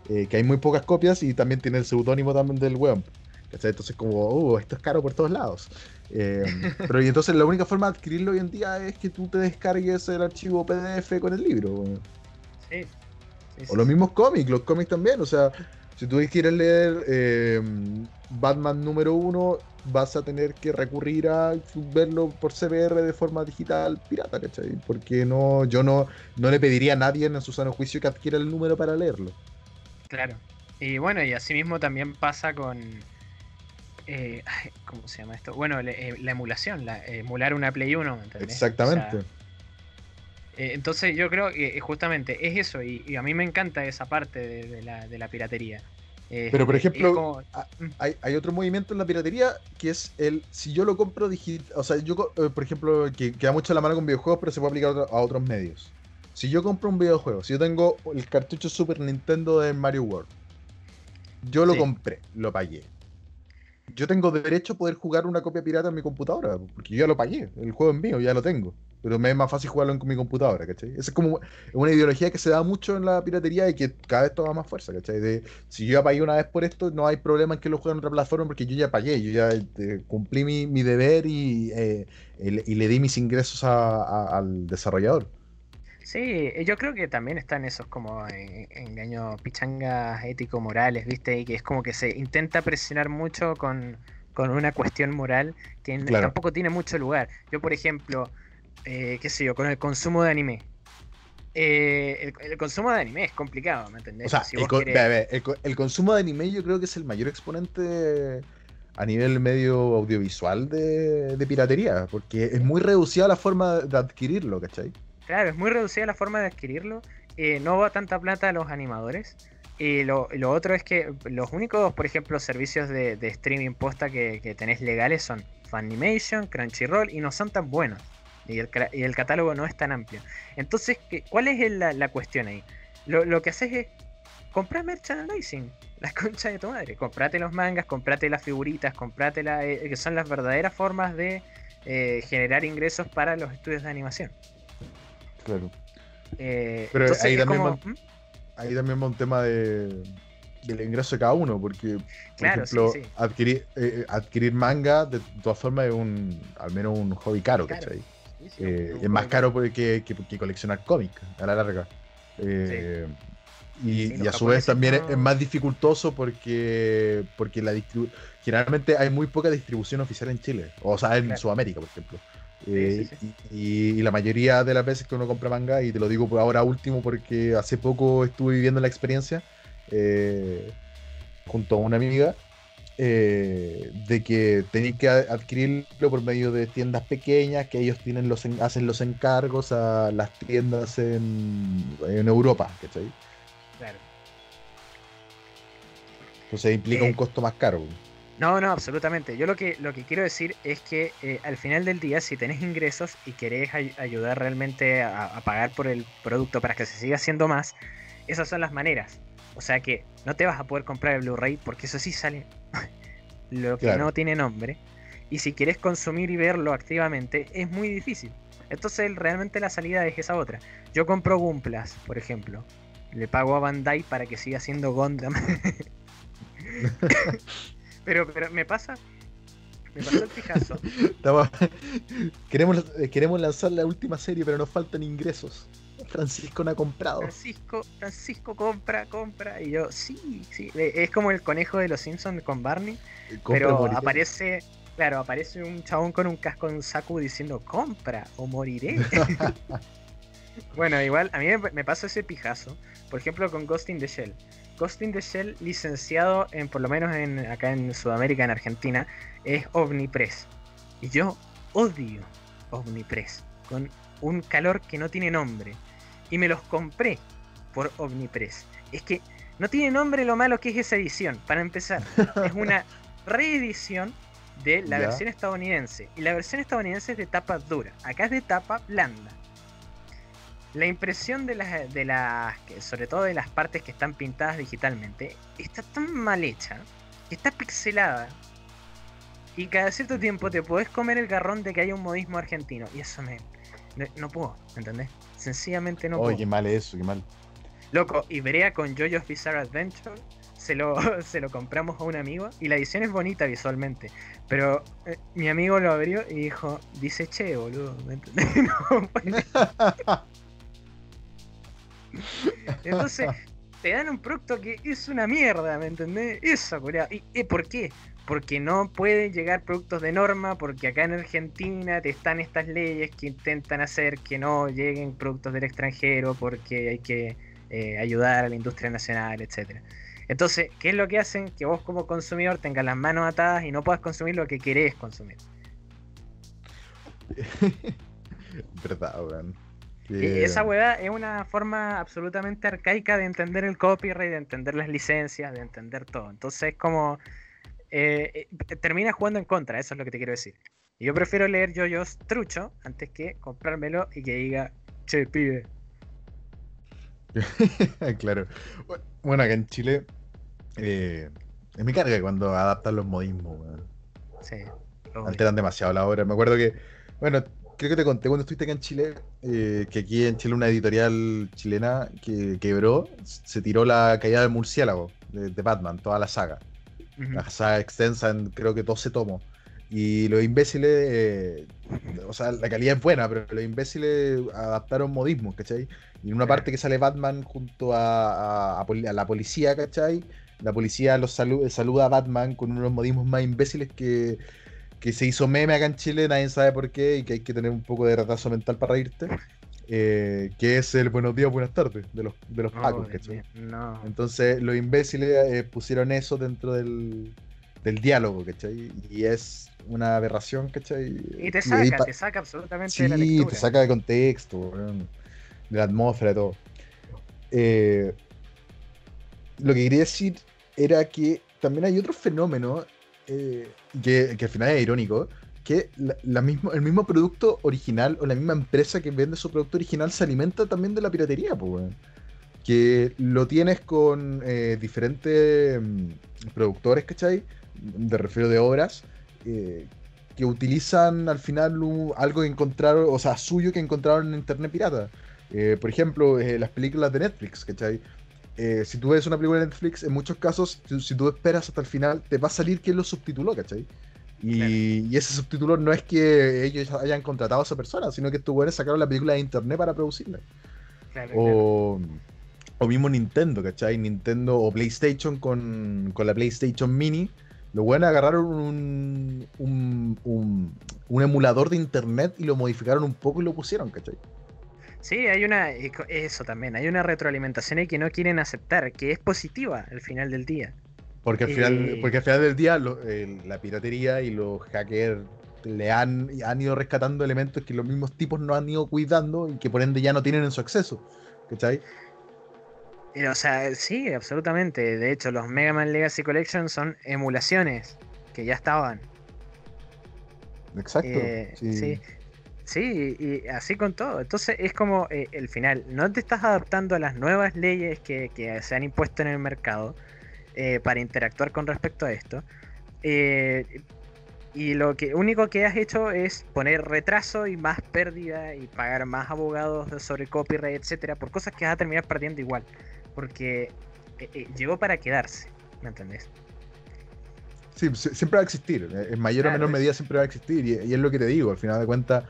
eh, que hay muy pocas copias y también tiene el seudónimo también del weón. ¿cachai? Entonces como, uh, esto es caro por todos lados. <laughs> Pero y entonces la única forma de adquirirlo hoy en día es que tú te descargues el archivo PDF con el libro. weón. Sí. Sí, O los mismos cómics, los cómics también. O sea, si tú quieres leer Batman número uno, vas a tener que recurrir a verlo por CBR de forma digital pirata, ¿cachai? Porque no, yo no, no le pediría a nadie en su sano juicio que adquiera el número para leerlo. Claro. Y bueno, y asimismo también pasa con. eh, <laughs> ¿Cómo se llama esto? Bueno, le- eh, la emulación, la, emular una Play 1, ¿me entendés? Exactamente. O sea, eh, entonces yo creo que eh, justamente es eso, y, y a mí me encanta esa parte de, de la, de la piratería. Eh, Pero, por es- ejemplo, es como- a- hay, hay otro movimiento en la piratería que es el si yo lo compro digital, o sea, yo eh, por ejemplo, que queda mucho la mano con videojuegos, pero se puede aplicar a, otro- a otros medios. Si yo compro un videojuego, si yo tengo el cartucho Super Nintendo de Mario World, yo lo Sí. compré, lo pagué. Yo tengo derecho a poder jugar una copia pirata en mi computadora, porque yo ya lo pagué, el juego es mío, ya lo tengo. Pero me es más fácil jugarlo en mi computadora, ¿cachai? Esa es como una ideología que se da mucho en la piratería y que cada vez toma más fuerza, ¿cachai? De, si yo ya pagué una vez por esto, no hay problema en que lo juegue en otra plataforma porque yo ya pagué, yo ya eh, cumplí mi, mi deber y, eh, el- y le di mis ingresos a- a- al desarrollador. Sí, eh, yo creo que también están esos como eh, engaños, pichangas ético-morales, ¿viste? Y que es como que se intenta presionar mucho con, con una cuestión moral que Claro. tampoco tiene mucho lugar. Yo, por ejemplo, eh, qué sé yo, con el consumo de anime. Eh, el, el consumo de anime es complicado, ¿me entendés? O sea, Si el, querés- el co- el consumo de anime yo creo que es el mayor exponente a nivel medio audiovisual de, de piratería, porque es muy reducida la forma de adquirirlo, ¿cachai? Claro, es muy reducida la forma de adquirirlo. eh, no va tanta plata a los animadores. Y lo, lo otro es que los únicos, por ejemplo, servicios de, de streaming posta que, que tenés legales son Funimation, Crunchyroll y no son tan buenos. Y el, y el catálogo no es tan amplio. Entonces, ¿qué- ¿cuál es el- la, la cuestión ahí? Lo, lo que haces es comprar merchandising. <laughs> La concha de tu madre. Comprate los mangas, comprate las figuritas, comprate la, eh, que son las verdaderas formas de eh, generar ingresos para los estudios de animación. Claro. Eh, Pero entonces ahí también como- van- ¿Mm? Ahí también va un tema de, del ingreso de cada uno, porque, por Claro, ejemplo, sí. Adquirir, adquirir manga de todas formas es un, al menos un hobby caro, Claro. ¿cachai? Eh, es más caro que, que- que coleccionar cómics a la larga. Eh, Y, Sí, y los a su vez también es- no- es más dificultoso porque, porque la generalmente hay muy poca distribución oficial en Chile, o sea, en Claro. Sudamérica, por ejemplo. Sí, Eh, sí, Y, y la mayoría de las veces que uno compra manga, y te lo digo por ahora último porque hace poco estuve viviendo la experiencia eh, junto a una amiga, eh, de que tenéis que adquirirlo por medio de tiendas pequeñas, que ellos tienen los en- hacen los encargos a las tiendas en, en Europa, ¿cachai? Claro. Entonces implica Eh, un costo más caro. No, no, absolutamente. Yo lo que, lo que quiero decir es que eh, al final del día, si tenés ingresos y querés ay- ayudar realmente a, a pagar por el producto para que se siga haciendo más, esas son las maneras. O sea que no te vas a poder comprar el Blu-ray porque eso sí sale <laughs> lo que Claro. no tiene nombre. Y si quieres consumir y verlo activamente, es muy difícil. Entonces realmente la salida es esa otra. Yo compro Gunplas, por ejemplo. Le pago a Bandai para que siga haciendo Gundam. <laughs> pero, pero me pasa. Me pasó el pijazo. <laughs> Estamos- queremos, eh, queremos lanzar la última serie, pero nos faltan ingresos. Francisco no ha comprado. Francisco, Francisco compra, compra. Y yo, sí, sí. Eh, Es como el conejo de los Simpsons con Barney. Pero moriré. aparece, claro, aparece un chabón con un casco en saco diciendo compra o moriré. <laughs> bueno, igual, a mí me, me pasó ese pijazo. Por ejemplo, con Ghost in the Shell. Ghost in the Shell, licenciado en, por lo menos en, acá en Sudamérica, en Argentina, es Omnipress. Y yo odio Omnipress. Con un calor que no tiene nombre. Y me los compré por Omnipress. Es que no tiene nombre lo malo que es esa edición. Para empezar, <laughs> es una reedición de la Ya. versión estadounidense. Y la versión estadounidense es de tapa dura. Acá es de tapa blanda. La impresión de las, de las, que- sobre todo de las partes que están pintadas digitalmente, está tan mal hecha, que está pixelada. Y cada cierto tiempo te podés comer el garrón de que hay un modismo argentino. Y eso me. No, puedo, ¿entendés? Sencillamente no Oye, puedo. qué mal eso, qué mal. Loco, y con JoJo's Bizarre Adventure se lo, <laughs> se lo compramos a un amigo y la edición es bonita visualmente. Pero eh, mi amigo lo abrió y dijo, dice che, boludo. ¿me entendés? <laughs> No puede. <laughs> Entonces, te dan un producto que es una mierda, ¿me entendés? Eso, culiao. ¿Y, y por qué? Porque no pueden llegar productos de norma, porque acá en Argentina te están estas leyes que intentan hacer que no lleguen productos del extranjero, porque hay que eh, ayudar a la industria nacional, etcétera. Entonces, ¿qué es lo que hacen? Que vos como consumidor tengas las manos atadas y no puedas consumir lo que querés consumir. <laughs> Verdad, weón. Y Que- Esa hueá es una forma absolutamente arcaica de entender el copyright, de entender las licencias, de entender todo. Entonces, como eh, eh, termina jugando en contra, eso es lo que te quiero decir. Y yo prefiero leer yoyos trucho antes que comprármelo y que diga, che, pibe. <laughs> claro. Bueno, acá en Chile eh, es mi carga cuando adaptan los modismos. Sí. Alteran demasiado la obra. Me acuerdo que, bueno, creo que te conté cuando estuviste acá en Chile, eh, que aquí en Chile una editorial chilena que quebró, se tiró la caída del murciélago de, de Batman, toda la saga. La saga extensa en creo que 12 tomos. Y los imbéciles, eh, o sea, la calidad es buena, pero los imbéciles adaptaron modismos, ¿cachai? Y en una parte que sale Batman junto a, a- a la policía, ¿cachai? La policía los salu- saluda a Batman con unos modismos más imbéciles que, que se hizo meme acá en Chile, nadie sabe por qué, y que hay que tener un poco de retraso mental para reírte. Eh, que es el buenos días, buenas tardes de los, de los pacos, ¿cachai? No. Entonces los imbéciles eh, pusieron eso dentro del, del diálogo, ¿cachai? Y es una aberración, ¿cachai? Y te saca, te saca absolutamente de la Sí, lectura. te saca de contexto, de la atmósfera, de todo. Eh, lo que quería decir era que también hay otro fenómeno eh, que, que al final es irónico, que la, la mismo, el mismo producto original o la misma empresa que vende su producto original se alimenta también de la piratería, pues, weón. Que lo tienes con eh, diferentes mm, productores, ¿cachai? De refiero de obras, eh, que utilizan al final u- algo que encontraron, o sea, suyo que encontraron en internet pirata. Eh, por ejemplo, eh, las películas de Netflix, ¿cachai? Eh, si tú ves una película de Netflix, en muchos casos, si, si tú esperas hasta el final, te va a salir quién lo subtituló, ¿cachai? Y, Claro. y ese subtítulo no es que ellos hayan contratado a esa persona, sino que estos güeyes sacaron la película de internet para producirla. Claro, claro. O, o mismo Nintendo, ¿cachai? Nintendo o PlayStation con, con la PlayStation Mini. Lo bueno agarraron un, un, un, un emulador de internet y lo modificaron un poco y lo pusieron, ¿cachai? Sí, hay una. Eso también. Hay una retroalimentación ahí que no quieren aceptar, que es positiva al final del día. Porque al final, Eh, porque al final del día lo- el- la piratería y los hackers le han, han ido rescatando elementos que los mismos tipos no han ido cuidando y que por ende ya no tienen en su acceso. ¿Cachai? Eh, O sea, sí, absolutamente. De hecho, los Mega Man Legacy Collection son emulaciones que ya estaban. Exacto. Eh, sí. sí. Sí, y así con todo. Entonces es como eh, el final. No te estás adaptando a las nuevas leyes que, que se han impuesto en el mercado eh, para interactuar con respecto a esto. Eh, y lo que único que has hecho es poner retraso y más pérdida y pagar más abogados sobre copyright, etcétera, por cosas que vas a terminar perdiendo igual. Porque eh, eh, llegó para quedarse, ¿me entendés? Sí, sie- siempre va a existir. En mayor o menor medida siempre va a existir. Y, y es lo que te digo, al final de cuentas,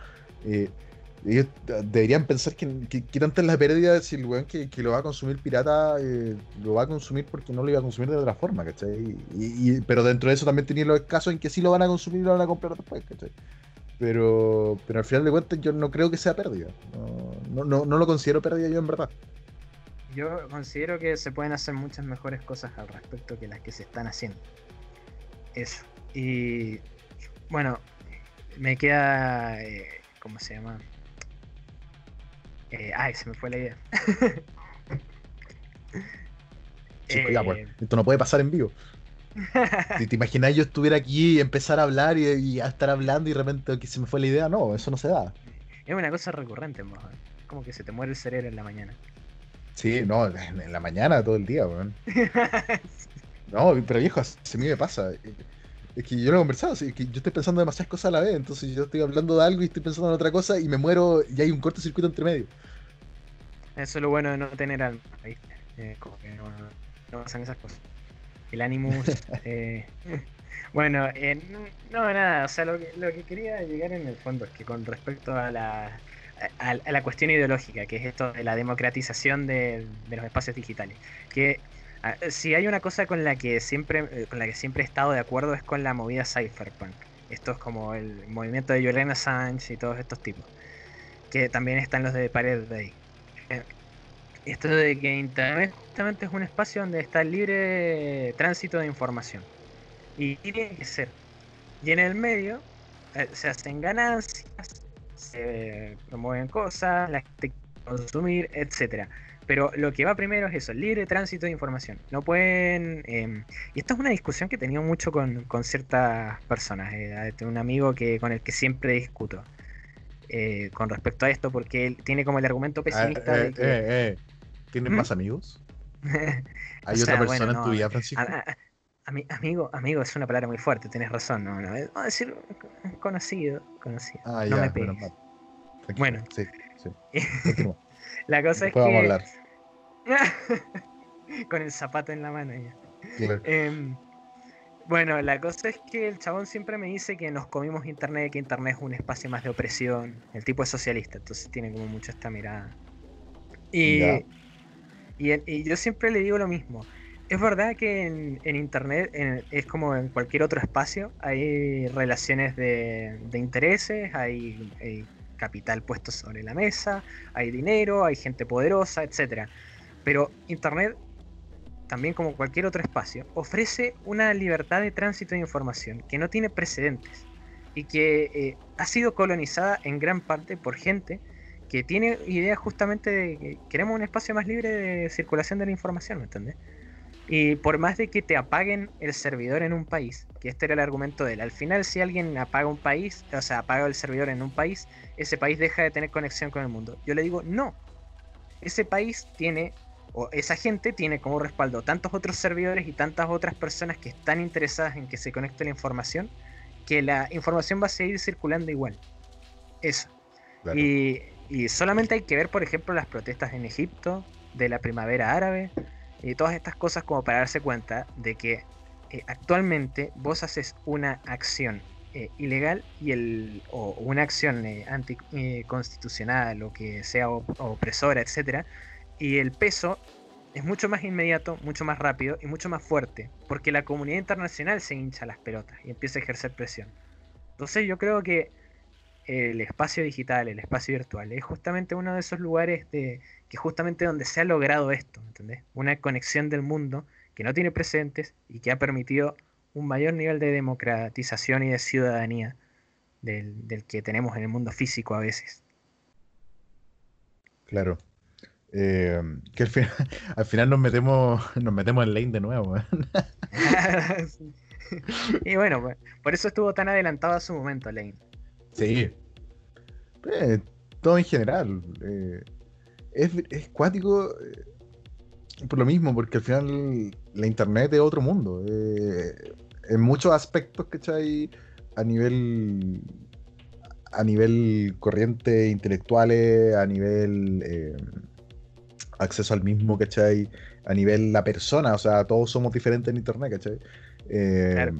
ellos deberían pensar que, que, que tanta es la pérdida si el weón que, que lo va a consumir pirata eh, lo va a consumir porque no lo iba a consumir de otra forma, ¿cachai? Y, y- pero dentro de eso también tenía los casos en que sí lo van a consumir y lo van a comprar después, ¿cachai? Pero, pero al final de cuentas yo no creo que sea pérdida. No, no, no, no lo considero pérdida yo en verdad. Yo considero que se pueden hacer muchas mejores cosas al respecto que las que se están haciendo. Eso. Y bueno, me queda. eh, ¿Cómo se llama? Eh, ay, se me fue la idea. <laughs> Chico, ya, Eh, pues, esto no puede pasar en vivo. Si <laughs> te imaginas yo estuviera aquí y empezar a hablar y, y a estar hablando y de repente que se me fue la idea, no, eso no se da. es una cosa recurrente, mo, ¿eh? como que se te muere el cerebro en la mañana. Sí, no, en en la mañana todo el día, weón. <laughs> No, pero viejo, a mí me pasa. Es que yo lo he conversado, es que yo estoy pensando demasiadas cosas a la vez, entonces yo estoy hablando de algo y estoy pensando en otra cosa y me muero y hay un cortocircuito entre medio. Eso es lo bueno de no tener alma, ¿viste? Eh, como que no, no pasan esas cosas. El Animus. <laughs> eh, <laughs> bueno, eh, no, nada, o sea, lo que, lo que quería llegar en el fondo es que con respecto a la, a, a la cuestión ideológica, que es esto de la democratización de, de los espacios digitales, que si hay una cosa con la que siempre eh, con la que siempre he estado de acuerdo es con la movida cypherpunk. Esto es como el movimiento de Julian Assange y todos estos tipos, que también están los de Pirate Bay. Eh, esto de que Internet justamente es un espacio donde está el libre tránsito de información. Y tiene que ser. Y en el medio eh, se hacen ganancias, se promueven cosas, la gente quiere consumir, etcétera. Pero lo que va primero es eso, el libre tránsito de información. No pueden... eh, y esto es una discusión que he tenido mucho con, con ciertas personas. eh, tengo un amigo que, con el que siempre discuto. eh, con respecto a esto, porque él tiene como el argumento Ah, pesimista eh, de que... eh, eh. ¿Tienes ¿Mm? más amigos? <laughs> ¿Hay O otra persona bueno, en tu vida, Francisco? A- a- ami- amigo, amigo es una palabra muy fuerte, tienes razón. No, no, decir conocido, conocido. Ah, no ya, me pegues. Bueno. Sí, sí. <laughs> La cosa es Después que. <laughs> con el zapato en la mano ya. Claro. Em, bueno, la cosa es que el chabón siempre me dice que nos comimos internet, que internet es un espacio más de opresión. El tipo es socialista, entonces tiene como mucho esta mirada. Y, y, yo siempre le digo lo mismo. Es verdad que en, en internet en- es como en cualquier otro espacio, hay relaciones de, de intereses, hay, hay capital puesto sobre la mesa, hay dinero, hay gente poderosa, etcétera. Pero internet también como cualquier otro espacio, ofrece una libertad de tránsito de información que no tiene precedentes y que eh, ha sido colonizada en gran parte por gente que tiene ideas justamente de que queremos un espacio más libre de circulación de la información, ¿me entiendes? Y por más de que te apaguen el servidor en un país, que este era el argumento de él, al final si alguien apaga un país, o sea, apaga el servidor en un país, ese país deja de tener conexión con el mundo. Yo le digo, no, ese país tiene o esa gente tiene como respaldo tantos otros servidores y tantas otras personas que están interesadas en que se conecte la información, que la información va a seguir circulando igual. Eso. Claro. Y, y solamente hay que ver, por ejemplo, las protestas en Egipto, de la primavera árabe, y todas estas cosas como para darse cuenta de que eh, actualmente vos haces una acción eh, ilegal y el, o una acción eh, anticonstitucional o que sea op- opresora, etcétera, y el peso es mucho más inmediato, mucho más rápido y mucho más fuerte, porque la comunidad internacional se hincha las pelotas y empieza a ejercer presión. Entonces yo creo que el espacio digital, el espacio virtual, es justamente uno de esos lugares de que justamente donde se ha logrado esto, ¿entendés? Una conexión del mundo que no tiene precedentes y que ha permitido un mayor nivel de democratización y de ciudadanía del que tenemos en el mundo físico a veces. Claro. Eh, que al final, <laughs> al final nos metemos <laughs> nos metemos en lane de nuevo. <laughs> Sí. y bueno, pues, por eso estuvo tan adelantado a su momento Lane. Sí. Eh, todo en general. eh, es, es cuático por lo mismo, porque al final la internet es otro mundo. eh, en muchos aspectos, ¿cachai? A nivel. A nivel corriente intelectuales, a nivel acceso al mismo, ¿cachai? A nivel la persona, o sea, todos somos diferentes en internet, ¿cachai? Eh, Claro.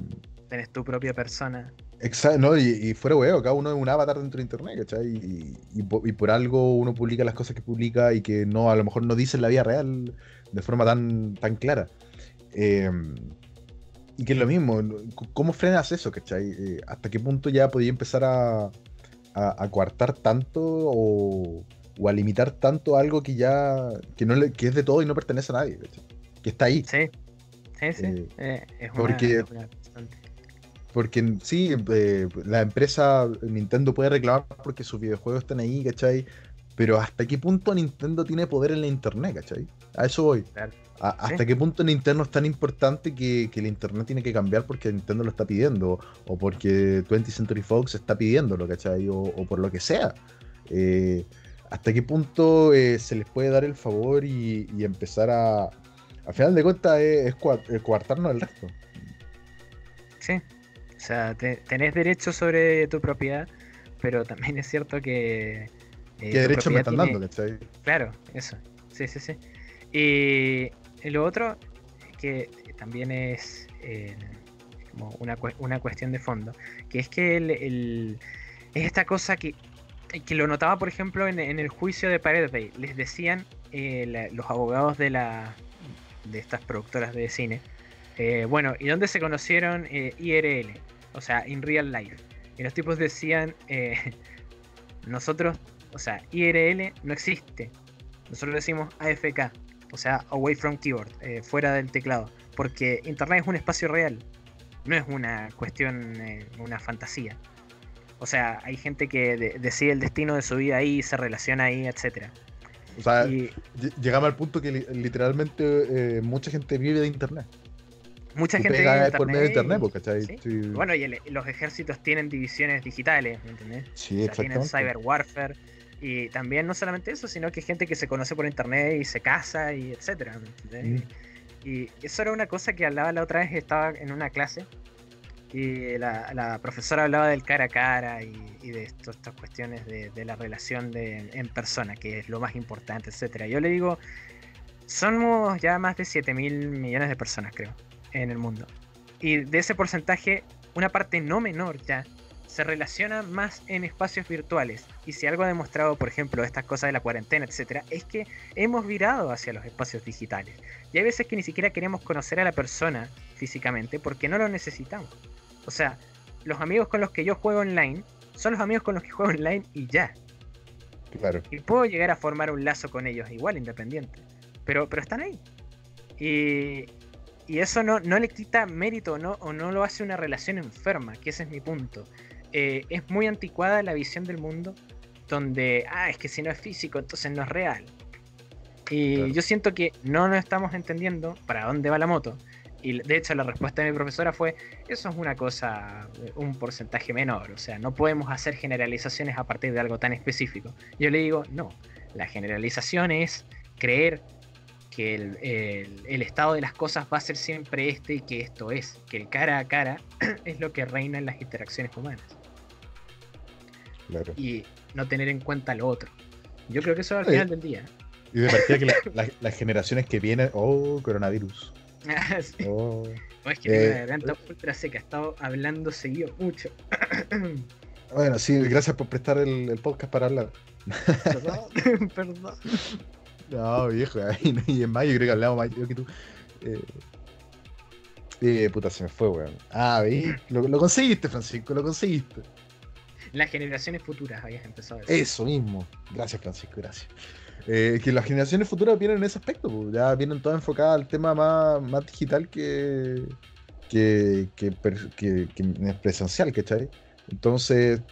Tu propia persona. Exacto, no, y, y fuera huevo, cada uno es un avatar dentro de internet, ¿cachai? Y, y y por algo uno publica las cosas que publica y que no, a lo mejor no dice en la vida real de forma tan, tan clara. Eh, y que es lo mismo, ¿cómo frenas eso, cachai? Eh, ¿Hasta qué punto ya podía empezar a, a, a coartar tanto o, o a limitar tanto algo que ya, que, no le- que es de todo y no pertenece a nadie, ¿cachai? Que está ahí. Sí, sí, sí. Eh, eh, es una porque-. Porque sí, eh, la empresa Nintendo puede reclamar porque sus videojuegos están ahí, ¿cachai? Pero ¿hasta qué punto Nintendo tiene poder en la internet, ¿cachai? A eso voy. Claro. A- Sí. ¿Hasta qué punto Nintendo es tan importante que, que el internet tiene que cambiar porque Nintendo lo está pidiendo? O porque 20th Century Fox está pidiéndolo, ¿cachai? O, o por lo que sea. Eh, ¿Hasta qué punto eh, se les puede dar el favor y, y empezar a... Al final de cuentas es, es cua- eh, coartarnos el resto. Sí. O sea, te- tenés derecho sobre tu propiedad, pero también es cierto que. eh, ¿Qué tu derechos me están tiene- dando, cachai? Claro, eso. Sí, sí, sí. Y lo otro, que también es eh, como una, una cuestión de fondo, que es que el, el- es esta cosa que, que lo notaba, por ejemplo, en, el juicio de Pirate Bay. Les decían eh, los abogados de, la, de estas productoras de cine, eh, bueno, ¿y dónde se conocieron eh, IRL? O sea, in real life. Y los tipos decían, eh, <laughs> nosotros, o sea, IRL no existe. Nosotros decimos AFK, o sea, away from keyboard, fuera del teclado. Porque Internet es un espacio real, no es una cuestión, una fantasía. O sea, hay gente que de- decide el destino de su vida ahí, se relaciona ahí, etcétera. O sea, Y ll- llegamos al punto que li- literalmente eh, mucha gente vive de internet. mucha gente vive es por medio de internet, ¿cachai? ¿sí? Sí, Bueno, y el- los ejércitos tienen divisiones digitales, ¿me entendés? sí, O sea, tienen cyber warfare y también no solamente eso, sino que hay gente que se conoce por internet y se casa y etcétera. ¿me entendés? Mm. Y eso era una cosa que hablaba la otra vez, estaba en una clase y la, la profesora hablaba del cara a cara y, y de esto- estas cuestiones de, de la relación de, en persona, que es lo más importante, etcétera. Yo le digo, somos ya más de 7 mil millones de personas, creo, en el mundo. Y de ese porcentaje, una parte no menor ya se relaciona más en espacios virtuales. Y si algo ha demostrado, por ejemplo, estas cosas de la cuarentena, etcétera, es que hemos virado hacia los espacios digitales. Y hay veces que ni siquiera queremos conocer a la persona físicamente porque no lo necesitamos. O sea, los amigos con los que yo juego online son los amigos con los que juego online y ya. Claro. Y puedo llegar a formar un lazo con ellos igual, independiente. Pero, pero están ahí. Y, y eso no, no le quita mérito no, o no lo hace una relación enferma, que ese es mi punto. Eh, es muy anticuada la visión del mundo donde, ah, es que si no es físico, entonces no es real. Y Claro. yo siento que no nos estamos entendiendo para dónde va la moto. Y de hecho la respuesta de mi profesora fue, eso es una cosa, eh, un porcentaje menor, o sea, no podemos hacer generalizaciones a partir de algo tan específico. Yo le digo, no, la generalización es creer que el, el- el estado de las cosas va a ser siempre este y que esto es, que el cara a cara <clears throat> es lo que reina en las interacciones humanas claro. y no tener en cuenta lo otro. Yo creo que eso al final del día. Y de partida que la- <laughs> la- las generaciones que vienen. Oh, coronavirus. <laughs> Sí. Oh. No, es que Eh, una garganta ultra seca, he estado hablando seguido mucho. <clears throat> Bueno, sí, gracias por prestar el, el podcast para hablar. Perdón, <laughs> perdón. No, viejo, no- y en mayo creo que hablamos más yo que tú. Eh, eh, puta, se me fue, weón. Ah, ¿vi? Lo, lo conseguiste, Francisco, lo conseguiste. Las generaciones futuras habías empezado a decir. Eso mismo. Gracias, Francisco, gracias. Eh, que las generaciones futuras vienen en ese aspecto, pues, ya vienen todas enfocadas al tema más, más digital que, que, que, que- que es presencial, ¿cachai? Entonces,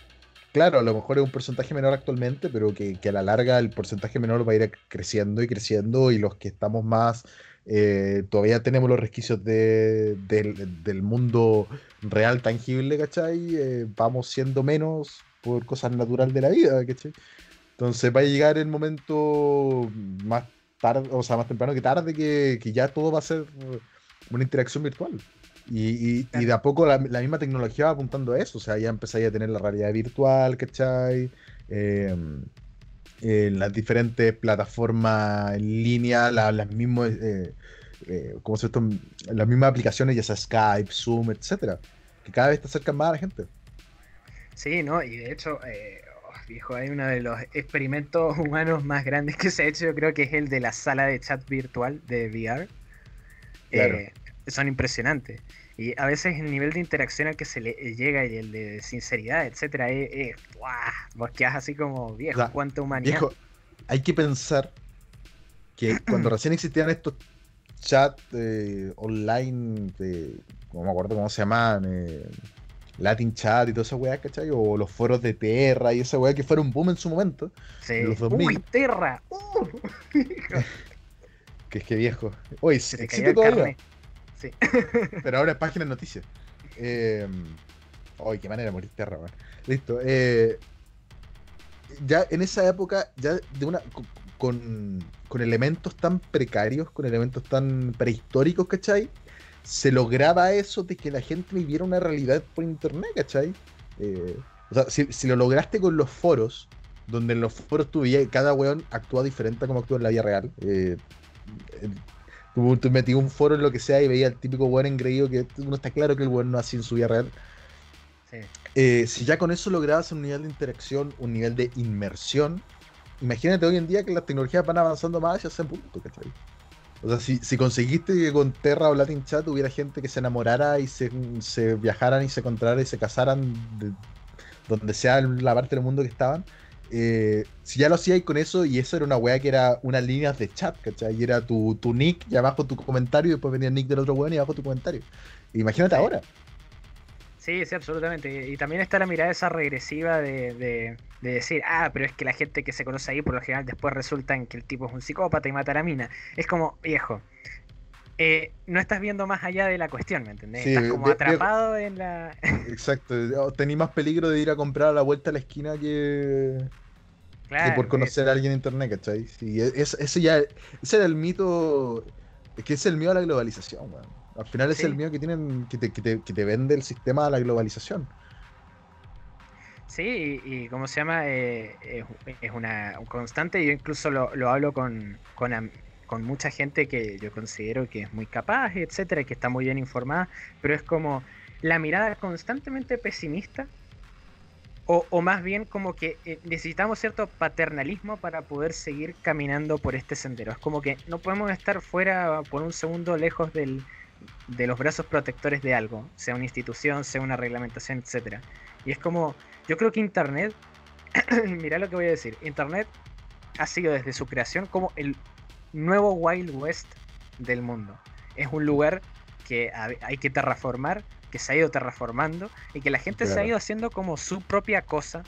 claro, a lo mejor es un porcentaje menor actualmente, pero que, que a la larga el porcentaje menor va a ir creciendo y creciendo y los que estamos más, eh, todavía tenemos los resquicios de- del, del mundo real, tangible, ¿cachai? Eh, vamos siendo menos por cosas naturales de la vida, ¿cachai? Entonces va a llegar el momento más tarde, o sea, más temprano que tarde, que, que ya todo va a ser una interacción virtual. Y, y- y de a poco la, la misma tecnología va apuntando a eso. O sea, ya empezáis a tener la realidad virtual, ¿cachai? Eh, eh, las diferentes plataformas en línea, la- las mismas, eh, eh, ¿cómo se esto? Las mismas aplicaciones, ya sea Skype, Zoom, etcétera, que cada vez te acercan más a la gente. Sí, ¿no? Y de hecho, eh, viejo, hay uno de los experimentos <laughs> humanos más grandes que se ha hecho, yo creo que es el de la sala de chat virtual de VR. Claro. Eh, son impresionantes. Y a veces el nivel de interacción al que se le llega y el de sinceridad, etcétera, es, es vos así como viejo, cuánta humanidad. Viejo, hay que pensar que <clears throat> cuando recién existían estos chats eh, online, de, no me acuerdo cómo se llamaban, eh, Latin Chat y toda esa weá, ¿cachai? O los foros de Terra y esa weá que fueron un boom en su momento. Sí. los 2000. ¡Uy, Terra! ¡Uh! <laughs> Que es que viejo. Oye, Se te existe todavía. Sí. <laughs> pero ahora es página de noticias. Eh, Ay, qué manera de morir Terra, weón. Listo. eh, ya en esa época, ya de una. co- Con, con elementos tan precarios, con elementos tan prehistóricos, ¿cachai? Se lograba eso de que la gente viviera una realidad por internet, ¿cachai? Eh, o sea, si, si lo lograste con los foros, donde en los foros tú veías, cada weón actúa diferente a como actúa en la vida real. eh, tú, tú metías un foro en lo que sea y veías al típico weón engreído que uno está claro que el weón no así en su vida real. Sí. Eh, si ya con eso lograbas un nivel de interacción, un nivel de inmersión, imagínate hoy en día que las tecnologías van avanzando más hacia ese punto, ¿cachai? O sea, si, si conseguiste que con Terra o Latin Chat hubiera gente que se enamorara y se, se viajaran y se encontraran y se casaran de donde sea la parte del mundo que estaban, eh, si ya lo hacíais con eso y eso era una weá que era unas líneas de chat, ¿cachai? Y era tu, tu nick y abajo tu comentario y después venía el nick del otro weón y abajo tu comentario. Imagínate ahora. Sí, sí, absolutamente. Y también está la mirada esa regresiva de, de- de decir, ah, pero es que la gente que se conoce ahí por lo general después resulta en que el tipo es un psicópata y mata a la mina. Es como, viejo, eh, no estás viendo más allá de la cuestión, ¿me entendés? Sí, estás como atrapado en la... <laughs> Exacto. Tení más peligro de ir a comprar a la vuelta a la esquina que, que por es- conocer a alguien en internet, ¿cachai? Sí, e- es, ese ya, ese era el mito, es que es el miedo a la globalización, weón. Al final es el miedo que tienen, que te, que te- que te vende el sistema a la globalización. Sí, y, y como se llama, Eh, es, es una constante. Yo incluso lo, lo hablo con, con, con mucha gente que yo considero que es muy capaz, etcétera, que está muy bien informada, pero es como la mirada constantemente pesimista, o, o más bien como que eh, necesitamos cierto paternalismo para poder seguir caminando por este sendero. Es como que no podemos estar fuera por un segundo lejos del, de los brazos protectores de algo, sea una institución, sea una reglamentación, etcétera. Y es como, yo creo que Internet, <clears throat> mira lo que voy a decir, Internet ha sido desde su creación como el nuevo Wild West del mundo. Es un lugar que ha- hay que terraformar, que se ha ido terraformando y que la gente se ha ido haciendo como su propia cosa.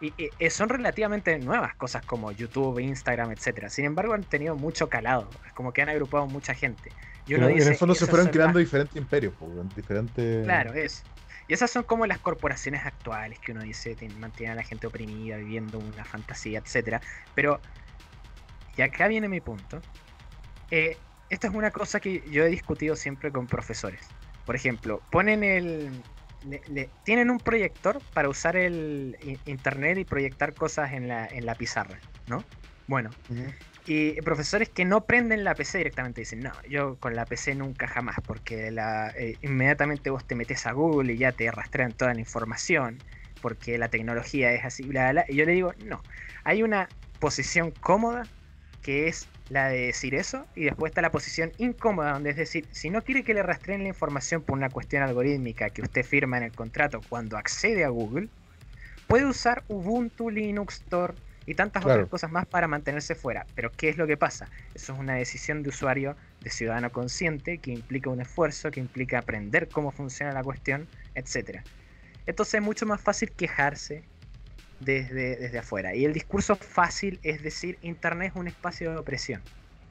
Y, y- y son relativamente nuevas cosas como YouTube, Instagram, etcétera. Sin embargo, han tenido mucho calado. Es como que han agrupado mucha gente. Y uno Pero en dice, el fondo se "Esas fueron creando más diferentes imperios, diferentes... Claro, eso. Y esas son como las corporaciones actuales que uno dice mantienen a la gente oprimida, viviendo una fantasía, etcétera. Pero, y acá viene mi punto. eh, esta es una cosa que yo he discutido siempre con profesores. Por ejemplo, ponen el. le- le- tienen un proyector para usar el internet y proyectar cosas en la, en la pizarra, ¿no? Bueno, Ujú. Y profesores que no prenden la PC directamente dicen, no, yo con la PC nunca jamás, porque eh, inmediatamente vos te metes a Google y ya te rastrean toda la información, porque la tecnología es así, bla, bla. Y yo le digo, no, hay una posición cómoda que es la de decir eso, y después está la posición incómoda, donde es decir, si no quiere que le rastreen la información por una cuestión algorítmica que usted firma en el contrato cuando accede a Google, puede usar Ubuntu, Linux, Tor y tantas Claro. otras cosas más para mantenerse fuera. Pero ¿qué es lo que pasa? Eso es una decisión de usuario, de ciudadano consciente, que implica un esfuerzo, que implica aprender cómo funciona la cuestión, etcétera. Entonces es mucho más fácil quejarse desde, desde afuera. Y el discurso fácil es decir, Internet es un espacio de opresión,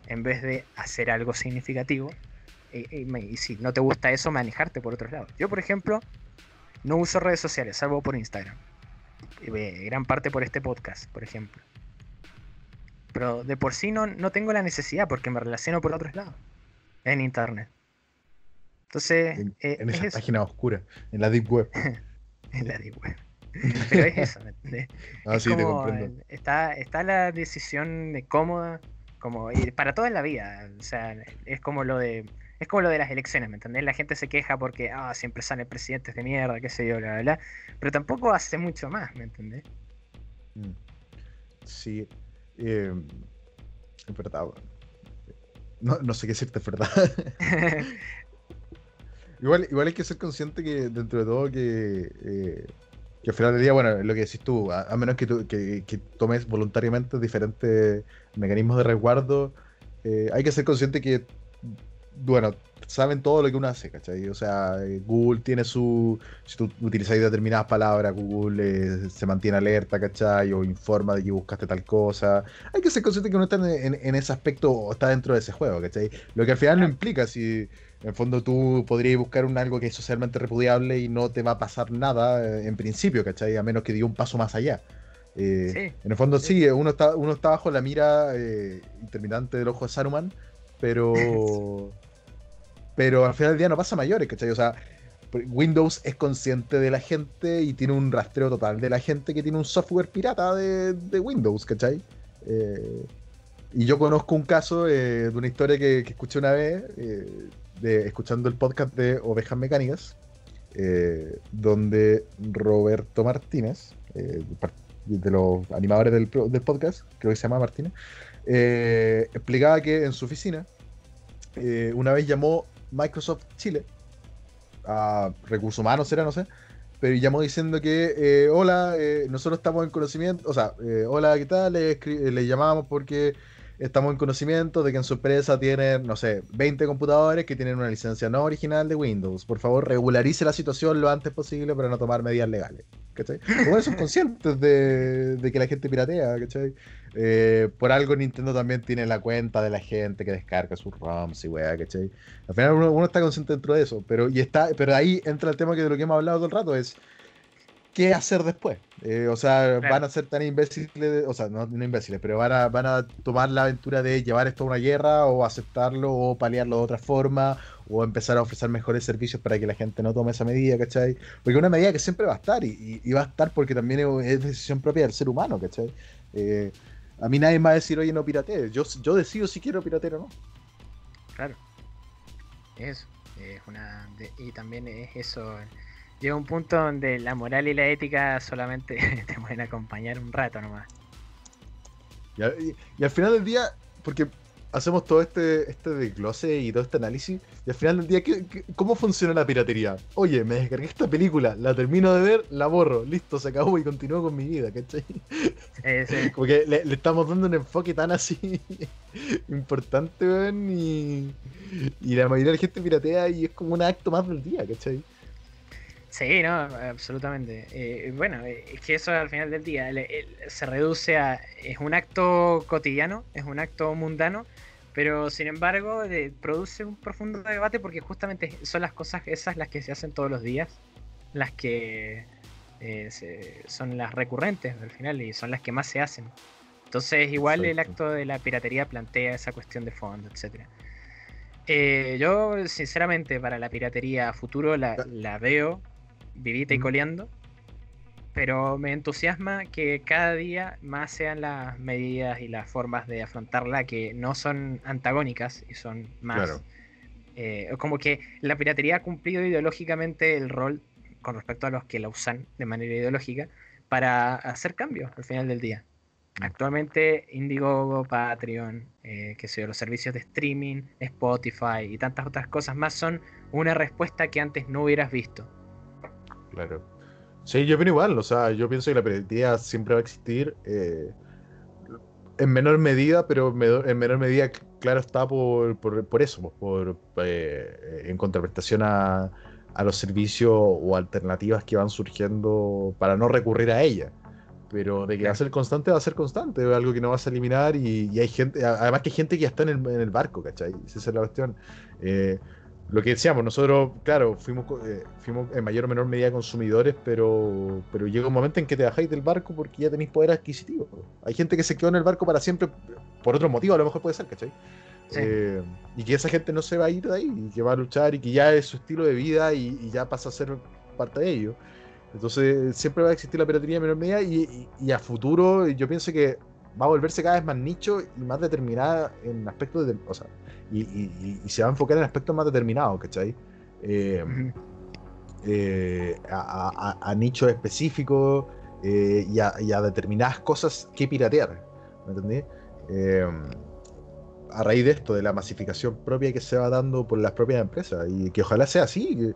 en vez de hacer algo significativo. Y, y me- y si no te gusta eso, manejarte por otros lados. Yo, por ejemplo, no uso redes sociales, salvo por Instagram. Eh, gran parte por este podcast, por ejemplo. Pero de por sí no, no tengo la necesidad porque me relaciono por otros lados. En Internet. Entonces, En, eh, en es esa eso, página oscura, en la Deep Web. <laughs> en la deep web. Pero es eso, ¿me? Ah, <laughs> Es sí, te comprendo. Está, está la decisión de cómoda, como y para toda la vida. O sea, es como lo de. Es como lo de las elecciones, ¿me entendés? La gente se queja porque ah, siempre salen presidentes de mierda, qué sé yo, bla, bla, bla. Pero tampoco hace mucho más, ¿me entendés? Mm. Sí. eh, es verdad. No, no sé qué decirte, es verdad. <laughs> igual, igual hay que ser consciente que dentro de todo que, eh, que al final del día, bueno, lo que decís tú, a, a menos que, tú- que, que tomes voluntariamente diferentes mecanismos de resguardo, eh, hay que ser consciente que, bueno, saben todo lo que uno hace, ¿cachai? O sea, eh, Google tiene su... Si tú utilizas determinadas palabras, Google eh, se mantiene alerta, ¿cachai? O informa de que buscaste tal cosa. Hay que ser consciente que uno está en, en- en ese aspecto o está dentro de ese juego, ¿cachai? Lo que al final no implica si... En el fondo tú podrías buscar un algo que es socialmente repudiable y no te va a pasar nada eh, en principio, ¿cachai? A menos que diga un paso más allá. Eh, Sí. En el fondo sí, uno está, uno está bajo la mira eh, intermitente del ojo de Saruman, pero... <laughs> pero al final del día no pasa mayores, ¿cachai? O sea, Windows es consciente de la gente y tiene un rastreo total de la gente que tiene un software pirata de, Windows, ¿cachai? Eh, y yo conozco un caso eh, de una historia que, escuché una vez, eh, de, escuchando el podcast de Ovejas Mecánicas, eh, donde Roberto Martínez, de los animadores del, podcast, creo que se llama Martínez, explicaba que en su oficina una vez llamó Microsoft Chile a recursos humanos, será, no sé, pero llamó diciendo que, eh, hola, eh, nosotros estamos en conocimiento, o sea, eh, hola, ¿qué tal? Le, llamamos porque estamos en conocimiento de que en su empresa tienen, no sé, 20 computadores que tienen una licencia no original de Windows. Por favor, regularice la situación lo antes posible para no tomar medidas legales. ¿Cachai? Como son conscientes de, de que la gente piratea, ¿cachai? Eh, por algo Nintendo también tiene la cuenta de la gente que descarga sus ROMs y weá, ¿cachai? Al final uno, uno está consciente dentro de eso, pero, y está, pero ahí entra el tema que de lo que hemos hablado todo el rato, es qué hacer después. Eh, o sea, Claro. van a ser tan imbéciles, o sea, no, no imbéciles, pero van a, van a tomar la aventura de llevar esto a una guerra o aceptarlo o paliarlo de otra forma o empezar a ofrecer mejores servicios para que la gente no tome esa medida, ¿cachai? Porque es una medida que siempre va a estar y, y- y va a estar porque también es, es decisión propia del ser humano, ¿cachai? Eh, a mí nadie me va a decir, oye, no piratees. Yo, yo decido si quiero piratear o no. Claro. Eso. Es una. de- y también es eso. Llega un punto donde la moral y la ética solamente <laughs> te pueden acompañar un rato nomás. Y, al- y- y al final del día, porque hacemos todo este, este desglose y todo este análisis, y al final del día, ¿qué- qué- cómo funciona la piratería? Oye, me descargué esta película, la termino de ver, la borro, listo, se acabó y continúo con mi vida, ¿cachai? Eh, <laughs> Como que le, le estamos dando un enfoque tan así <laughs> importante, weón, y, y la mayoría de la gente piratea y es como un acto más del día, ¿cachai? Sí, no, absolutamente. Eh, bueno, eh, es que eso al final del día el- el- se reduce a. Es un acto cotidiano, es un acto mundano, pero sin embargo eh, produce un profundo debate porque justamente son las cosas esas las que se hacen todos los días, las que eh, se- son las recurrentes al final y son las que más se hacen. Entonces, igual el acto de la piratería plantea esa cuestión de fondo, etcétera. Eh, yo, sinceramente, para la piratería a futuro la, la veo vivita y coleando, pero me entusiasma que cada día más sean las medidas y las formas de afrontarla que no son antagónicas y son más... Claro. eh, como que la piratería ha cumplido ideológicamente el rol con respecto a los que la usan de manera ideológica para hacer cambios al final del día. Mm. Actualmente Indiegogo, Patreon, eh, que sé los servicios de streaming, Spotify y tantas otras cosas más son una respuesta que antes no hubieras visto. Claro. Sí, yo opino igual, o sea, yo pienso que la piratería siempre va a existir. eh, en menor medida, pero en menor medida, claro está por, por, eso, pues, por, eh, en contraprestación a, a, los servicios o alternativas que van surgiendo para no recurrir a ella. Pero de que va a ser constante, va a ser constante, es algo que no vas a eliminar y, hay gente, además que hay gente que ya está en el, en el barco, ¿cachai? Esa es la cuestión. Eh, lo que decíamos, nosotros, claro, fuimos, eh, fuimos en mayor o menor medida consumidores, pero, pero llega un momento en que te bajáis del barco porque ya tenéis poder adquisitivo. Hay gente que se quedó en el barco para siempre, por otro motivo a lo mejor puede ser, ¿cachai? Eh, y que esa gente no se va a ir de ahí, y que va a luchar y que ya es su estilo de vida y, ya pasa a ser parte de ello. Entonces siempre va a existir la piratería en menor medida y, y, a futuro yo pienso que va a volverse cada vez más nicho y más determinada en aspectos de... O sea, y, se va a enfocar en aspectos más determinados, ¿cachai? Eh, eh, a, nichos específicos eh, y, a, determinadas cosas que piratear, ¿me entendí? a raíz de esto, de la masificación propia que se va dando por las propias empresas, y que ojalá sea así,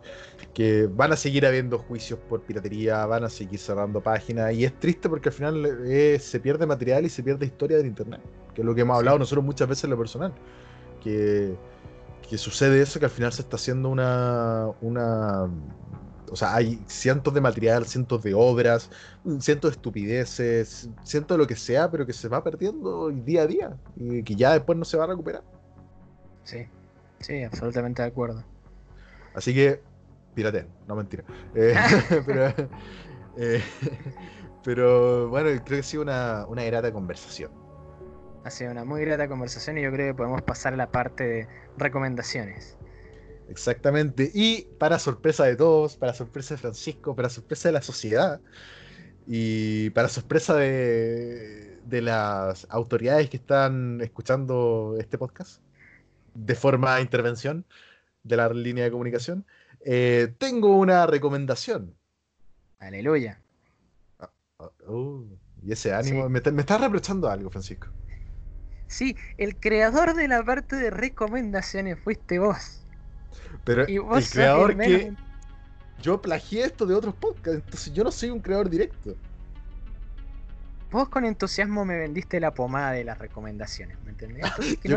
que, van a seguir habiendo juicios por piratería, van a seguir cerrando páginas, y es triste porque al final se pierde material y se pierde historia del Internet, que es lo que hemos hablado nosotros muchas veces en lo personal que, sucede eso, que al final se está haciendo una, una o sea, hay cientos de material, cientos de obras, cientos de estupideces, cientos de lo que sea, pero que se va perdiendo día a día y que ya después no se va a recuperar. Sí, sí, absolutamente de acuerdo. Así que, piraten, no mentira. Eh, <laughs> <laughs> pero, eh, <laughs> pero, bueno, creo que ha sido una, una grata conversación. Ha sido una muy grata conversación y yo creo que podemos pasar a la parte de recomendaciones. Exactamente. Y para sorpresa de todos, para sorpresa de Francisco, para sorpresa de la sociedad y para sorpresa de, de las autoridades que están escuchando este podcast de forma de intervención de la línea de comunicación, eh, tengo una recomendación. Aleluya. Ah, ah, uh, y ese ánimo, me, me estás reprochando algo, Francisco. Sí, el creador de la parte de recomendaciones fuiste vos. Pero el creador que. Yo plagié esto de otros podcasts, entonces yo no soy un creador directo. Vos con entusiasmo me vendiste la pomada de las recomendaciones, ¿me entendés? yo,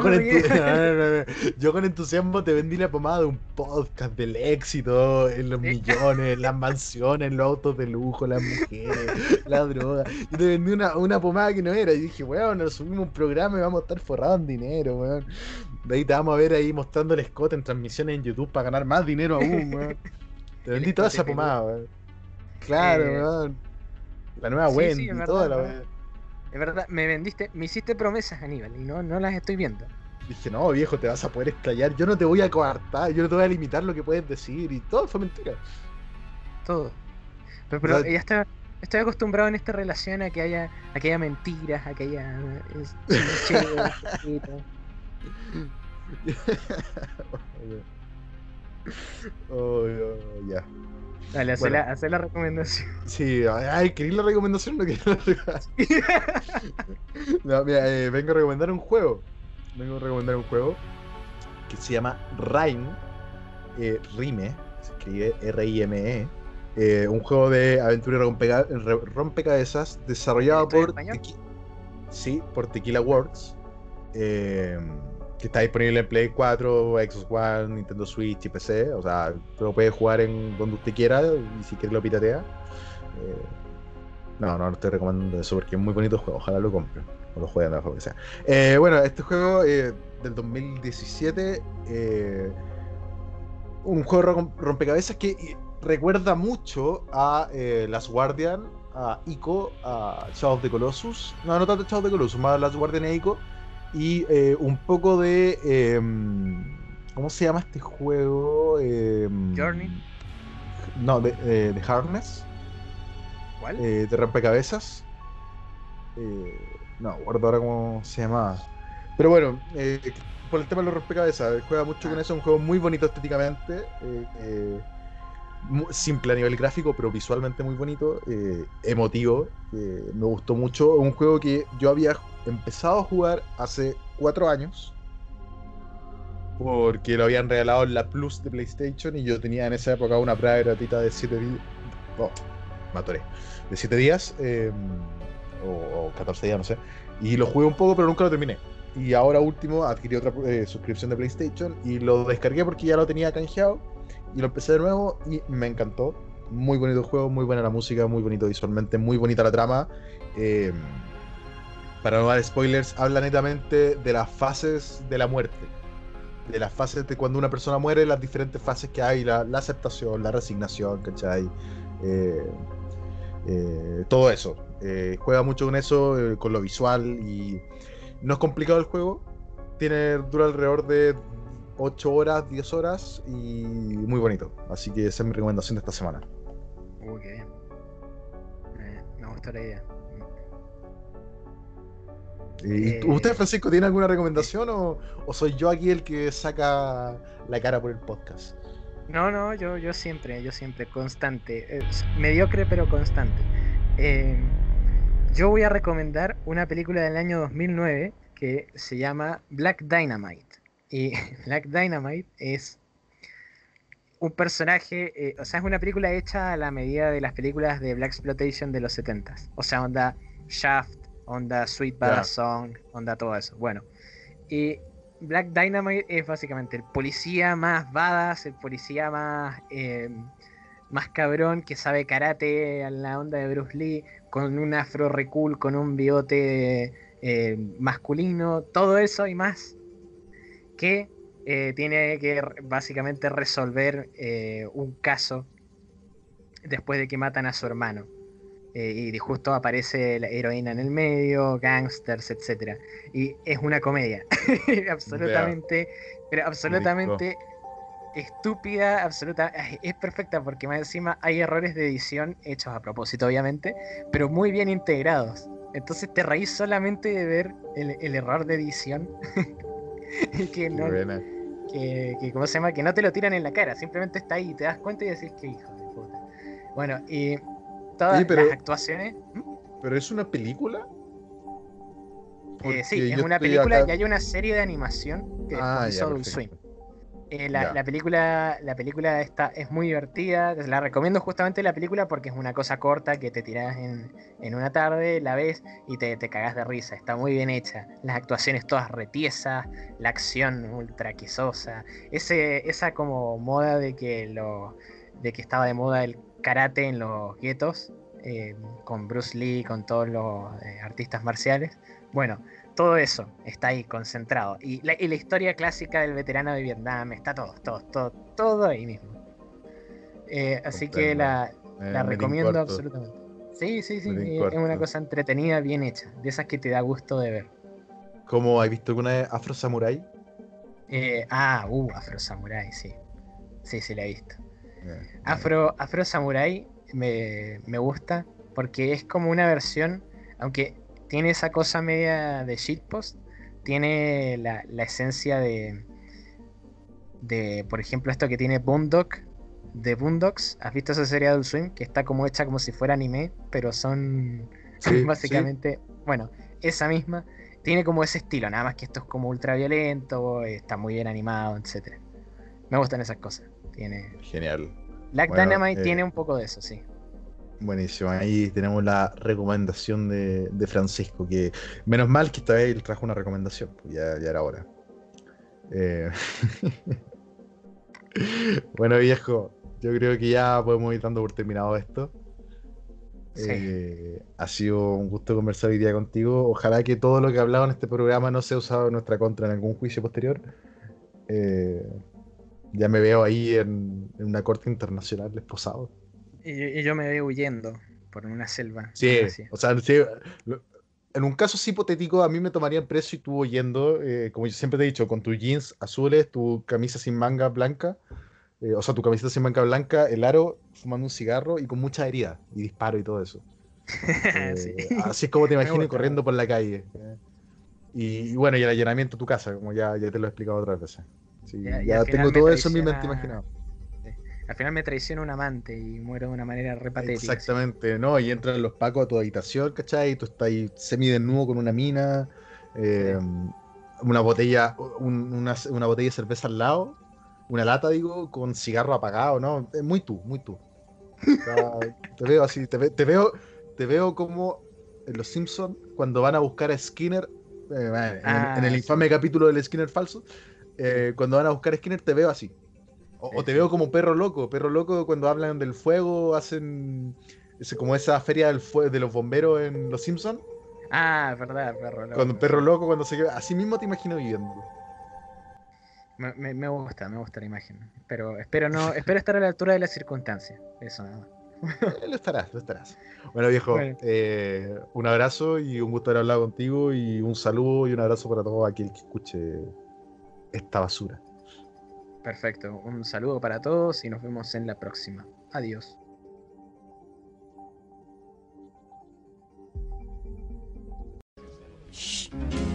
con entusiasmo te vendí la pomada de un podcast del éxito, en los millones, las mansiones, los autos de lujo, las mujeres, la droga. Yo te vendí una, una pomada que no era. Y dije, weón, nos subimos un programa y vamos a estar forrados en dinero, weón. De ahí te vamos a ver ahí mostrando el Scott en transmisiones en YouTube para ganar más dinero aún, weón. <laughs> Te vendí toda esa pomada, weón. Claro, eh, weón. La nueva Wendy, toda la Es verdad, me vendiste, me hiciste promesas, Aníbal, y no, no las estoy viendo. Dije, no, viejo, te vas a poder estallar. Yo no te voy a coartar, yo no te voy a limitar lo que puedes decir. Y todo fue mentira. Todo. Pero, ya está, estoy acostumbrado en esta relación a que haya, a que haya mentiras, a que haya. <laughs> oh, ya. Dale, hacer, la, la, recomendación. <laughs> Sí, ay, ¿queréis la recomendación? No quiero la recomendación. <laughs> no, mira, eh, vengo a recomendar un juego. Vengo a recomendar un juego que se llama Rime. Eh, Rime, se escribe R-I-M-E. Eh, un juego de aventura rompecabezas desarrollado por. sí, por Tequila Works. Eh, que está disponible en Play 4, Xbox One, Nintendo Switch y PC. O sea, lo puede jugar en donde usted quiera y si quiere lo piratea. Eh, no, no, no estoy recomendando eso porque es muy bonito el juego. Ojalá lo compren o lo jueguen de la que sea. Eh, bueno, este juego eh, del 2017, un juego rompecabezas que recuerda mucho a Last Guardian, a Ico, a Shadow of the Colossus. No, no tanto Shadow of the Colossus, más Last Guardian e Ico y eh, un poco de... Em, ¿Cómo se llama este juego? Em, Journey. No, de, eh, de Harness. ¿Cuál? Eh, de rompecabezas. no, guardo ahora cómo se llama. Pero bueno, por el tema de los rompecabezas, juega mucho con ah. eso, un juego muy bonito estéticamente, simple a nivel gráfico, pero visualmente muy bonito, emotivo, me gustó mucho, un juego que yo había empezado a jugar hace cuatro años. Porque lo habían regalado en la Plus de PlayStation y yo tenía en esa época una prueba gratuita de 7 días. Oh, De 7 días. Em, o, o 14 días, no sé. Y lo jugué un poco, pero nunca lo terminé. Y ahora último adquirí otra eh, suscripción de PlayStation y lo descargué porque ya lo tenía canjeado. Y lo empecé de nuevo y me encantó. Muy bonito el juego, muy buena la música, muy bonito visualmente, muy bonita la trama. Eh, para no dar spoilers, habla netamente de las fases de la muerte. De las fases de cuando una persona muere, las diferentes fases que hay, la, la aceptación, la resignación, ¿cachai? Eh, eh, todo eso. Eh, juega mucho con eso, eh, con lo visual y no es complicado el juego. Tiene, dura alrededor de 8 horas, 10 horas y muy bonito. Así que esa es mi recomendación de esta semana. Uy, qué bien. Eh, me gusta la idea. ¿Y Eh, ¿Usted, Francisco, tiene alguna recomendación o, o soy yo aquí el que saca la cara por el podcast? No, no, yo, yo siempre, yo siempre, constante. Es mediocre pero constante. Eh, yo voy a recomendar una película del año 2009 que se llama Black Dynamite. Y <laughs> Black Dynamite es un personaje, eh, o sea, es una película hecha a la medida de las películas de Black Exploitation de los 70s. O sea, onda Shaft, onda Sweet Ya. Song, onda todo eso. Bueno, y Black Dynamite es básicamente el policía más badass, el policía más, eh, más cabrón que sabe karate a la onda de Bruce Lee, con un afro recool, con un bigote eh, masculino, todo eso y más, que eh, tiene que básicamente resolver eh, un caso después de que matan a su hermano. Eh, y justo aparece la heroína en el medio, gangsters, etcétera Y es una comedia. <laughs> absolutamente, pero absolutamente estúpida, absoluta. Es perfecta porque más encima hay errores de edición hechos a propósito, obviamente, pero muy bien integrados. Entonces te reís solamente de ver el, el error de edición. <laughs> <laughs> que no, Buena. que, que, ¿cómo se llama? Que no te lo tiran en la cara, simplemente está ahí y te das cuenta y decís que hijo de puta. Bueno, y todas pero- las actuaciones. ¿Mm? ¿Pero es una película? Eh, sí, es una película acá- y hay una serie de animación que Ah, Adult perfecto. Swim. Eh, la, la película, la película está, es muy divertida. La recomiendo justamente la película porque es una cosa corta que te tirás en, en una tarde, la ves y te, te cagás de risa. Está muy bien hecha. Las actuaciones todas retiesas, la acción ultra quesosa. Ese, esa como moda de que lo, de que estaba de moda el karate en los guetos, eh, con Bruce Lee, con todos los eh, artistas marciales. Bueno, todo eso está ahí concentrado. Y la, y la historia clásica del veterano de Vietnam, está todo, todo, todo, todo ahí mismo. Eh, así que la, recomiendo absolutamente. Sí, sí, sí, es una cosa entretenida, bien hecha, de esas que te da gusto de ver. ¿Cómo has visto alguna vez Afro Samurai? Ah, uh, Afro Samurai, sí. Sí, sí, la he visto. Afro, Afro Samurai me, me gusta porque es como una versión, aunque tiene esa cosa media de shitpost, tiene la, la esencia de, de, por ejemplo, esto que tiene Boondock, de Boondocks. ¿Has visto esa serie de Swim? Que está como hecha como si fuera anime, pero son <laughs> Sí, básicamente, bueno, esa misma. Tiene como ese estilo, nada más que esto es como ultra violento, está muy bien animado, etcétera. Me gustan esas cosas. Tiene, Genial. Black Bueno, Dynamite eh, tiene un poco de eso, sí. Buenísimo. Ahí tenemos la recomendación de, de Francisco, que menos mal que esta vez él trajo una recomendación, pues ya, ya era hora. Eh, <laughs> bueno, viejo, yo creo que ya podemos ir dando por terminado esto. Sí. Eh, ha sido un gusto conversar hoy día contigo. Ojalá que todo lo que he hablado en este programa no sea usado en nuestra contra en algún juicio posterior. Eh, ya me veo ahí en, en una corte internacional esposado. Y, y yo me veo huyendo por una selva. Sí, así. o sea, sí, lo- en un caso sí hipotético, a mí me tomarían preso y tú oyendo, eh, como yo siempre te he dicho, con tus jeans azules, tu camisa sin manga blanca, eh, o sea, tu camiseta sin manga blanca, el aro, fumando un cigarro y con muchas heridas y disparo y todo eso. <laughs> Eh, Sí. Así es como te <laughs> imagino corriendo por la calle. Y, y bueno, y el allanamiento a tu casa, como ya, ya te lo he explicado otras veces. Sí, Ya- y tengo todo eso en mi mente imaginado. Al final me traiciona un amante y muero de una manera re patética. así. Exactamente, ¿no? Y entran los pacos a tu habitación, ¿cachai? Y tú estás ahí semidesnudo con una mina, eh, una botella, un- una, una botella de cerveza al lado, una lata, digo, con cigarro apagado, ¿no? Es muy tú, muy tú. O sea, te veo así, te, te veo, te veo como en Los Simpsons, cuando van a buscar a Skinner, eh, en, el- Ah, en el sí. infame capítulo del Skinner falso, eh, cuando van a buscar a Skinner te veo así. O, o te veo como perro loco. Perro loco cuando hablan del fuego, hacen ese- como esa feria del de los bomberos en Los Simpsons. Ah, verdad, perro. loco. Cuando perro loco, cuando se queda. Así mismo te imagino viviendo. Me, me- me gusta, me gusta la imagen. Pero espero no, espero estar a la altura de las circunstancias. Eso nada más. Eh, lo estarás, lo estarás. Bueno, viejo, Bueno. eh, un abrazo y un gusto haber hablado contigo. Y un saludo y un abrazo para todo aquel que escuche esta basura. Perfecto. Un saludo para todos y nos vemos en la próxima. Adiós. Shh.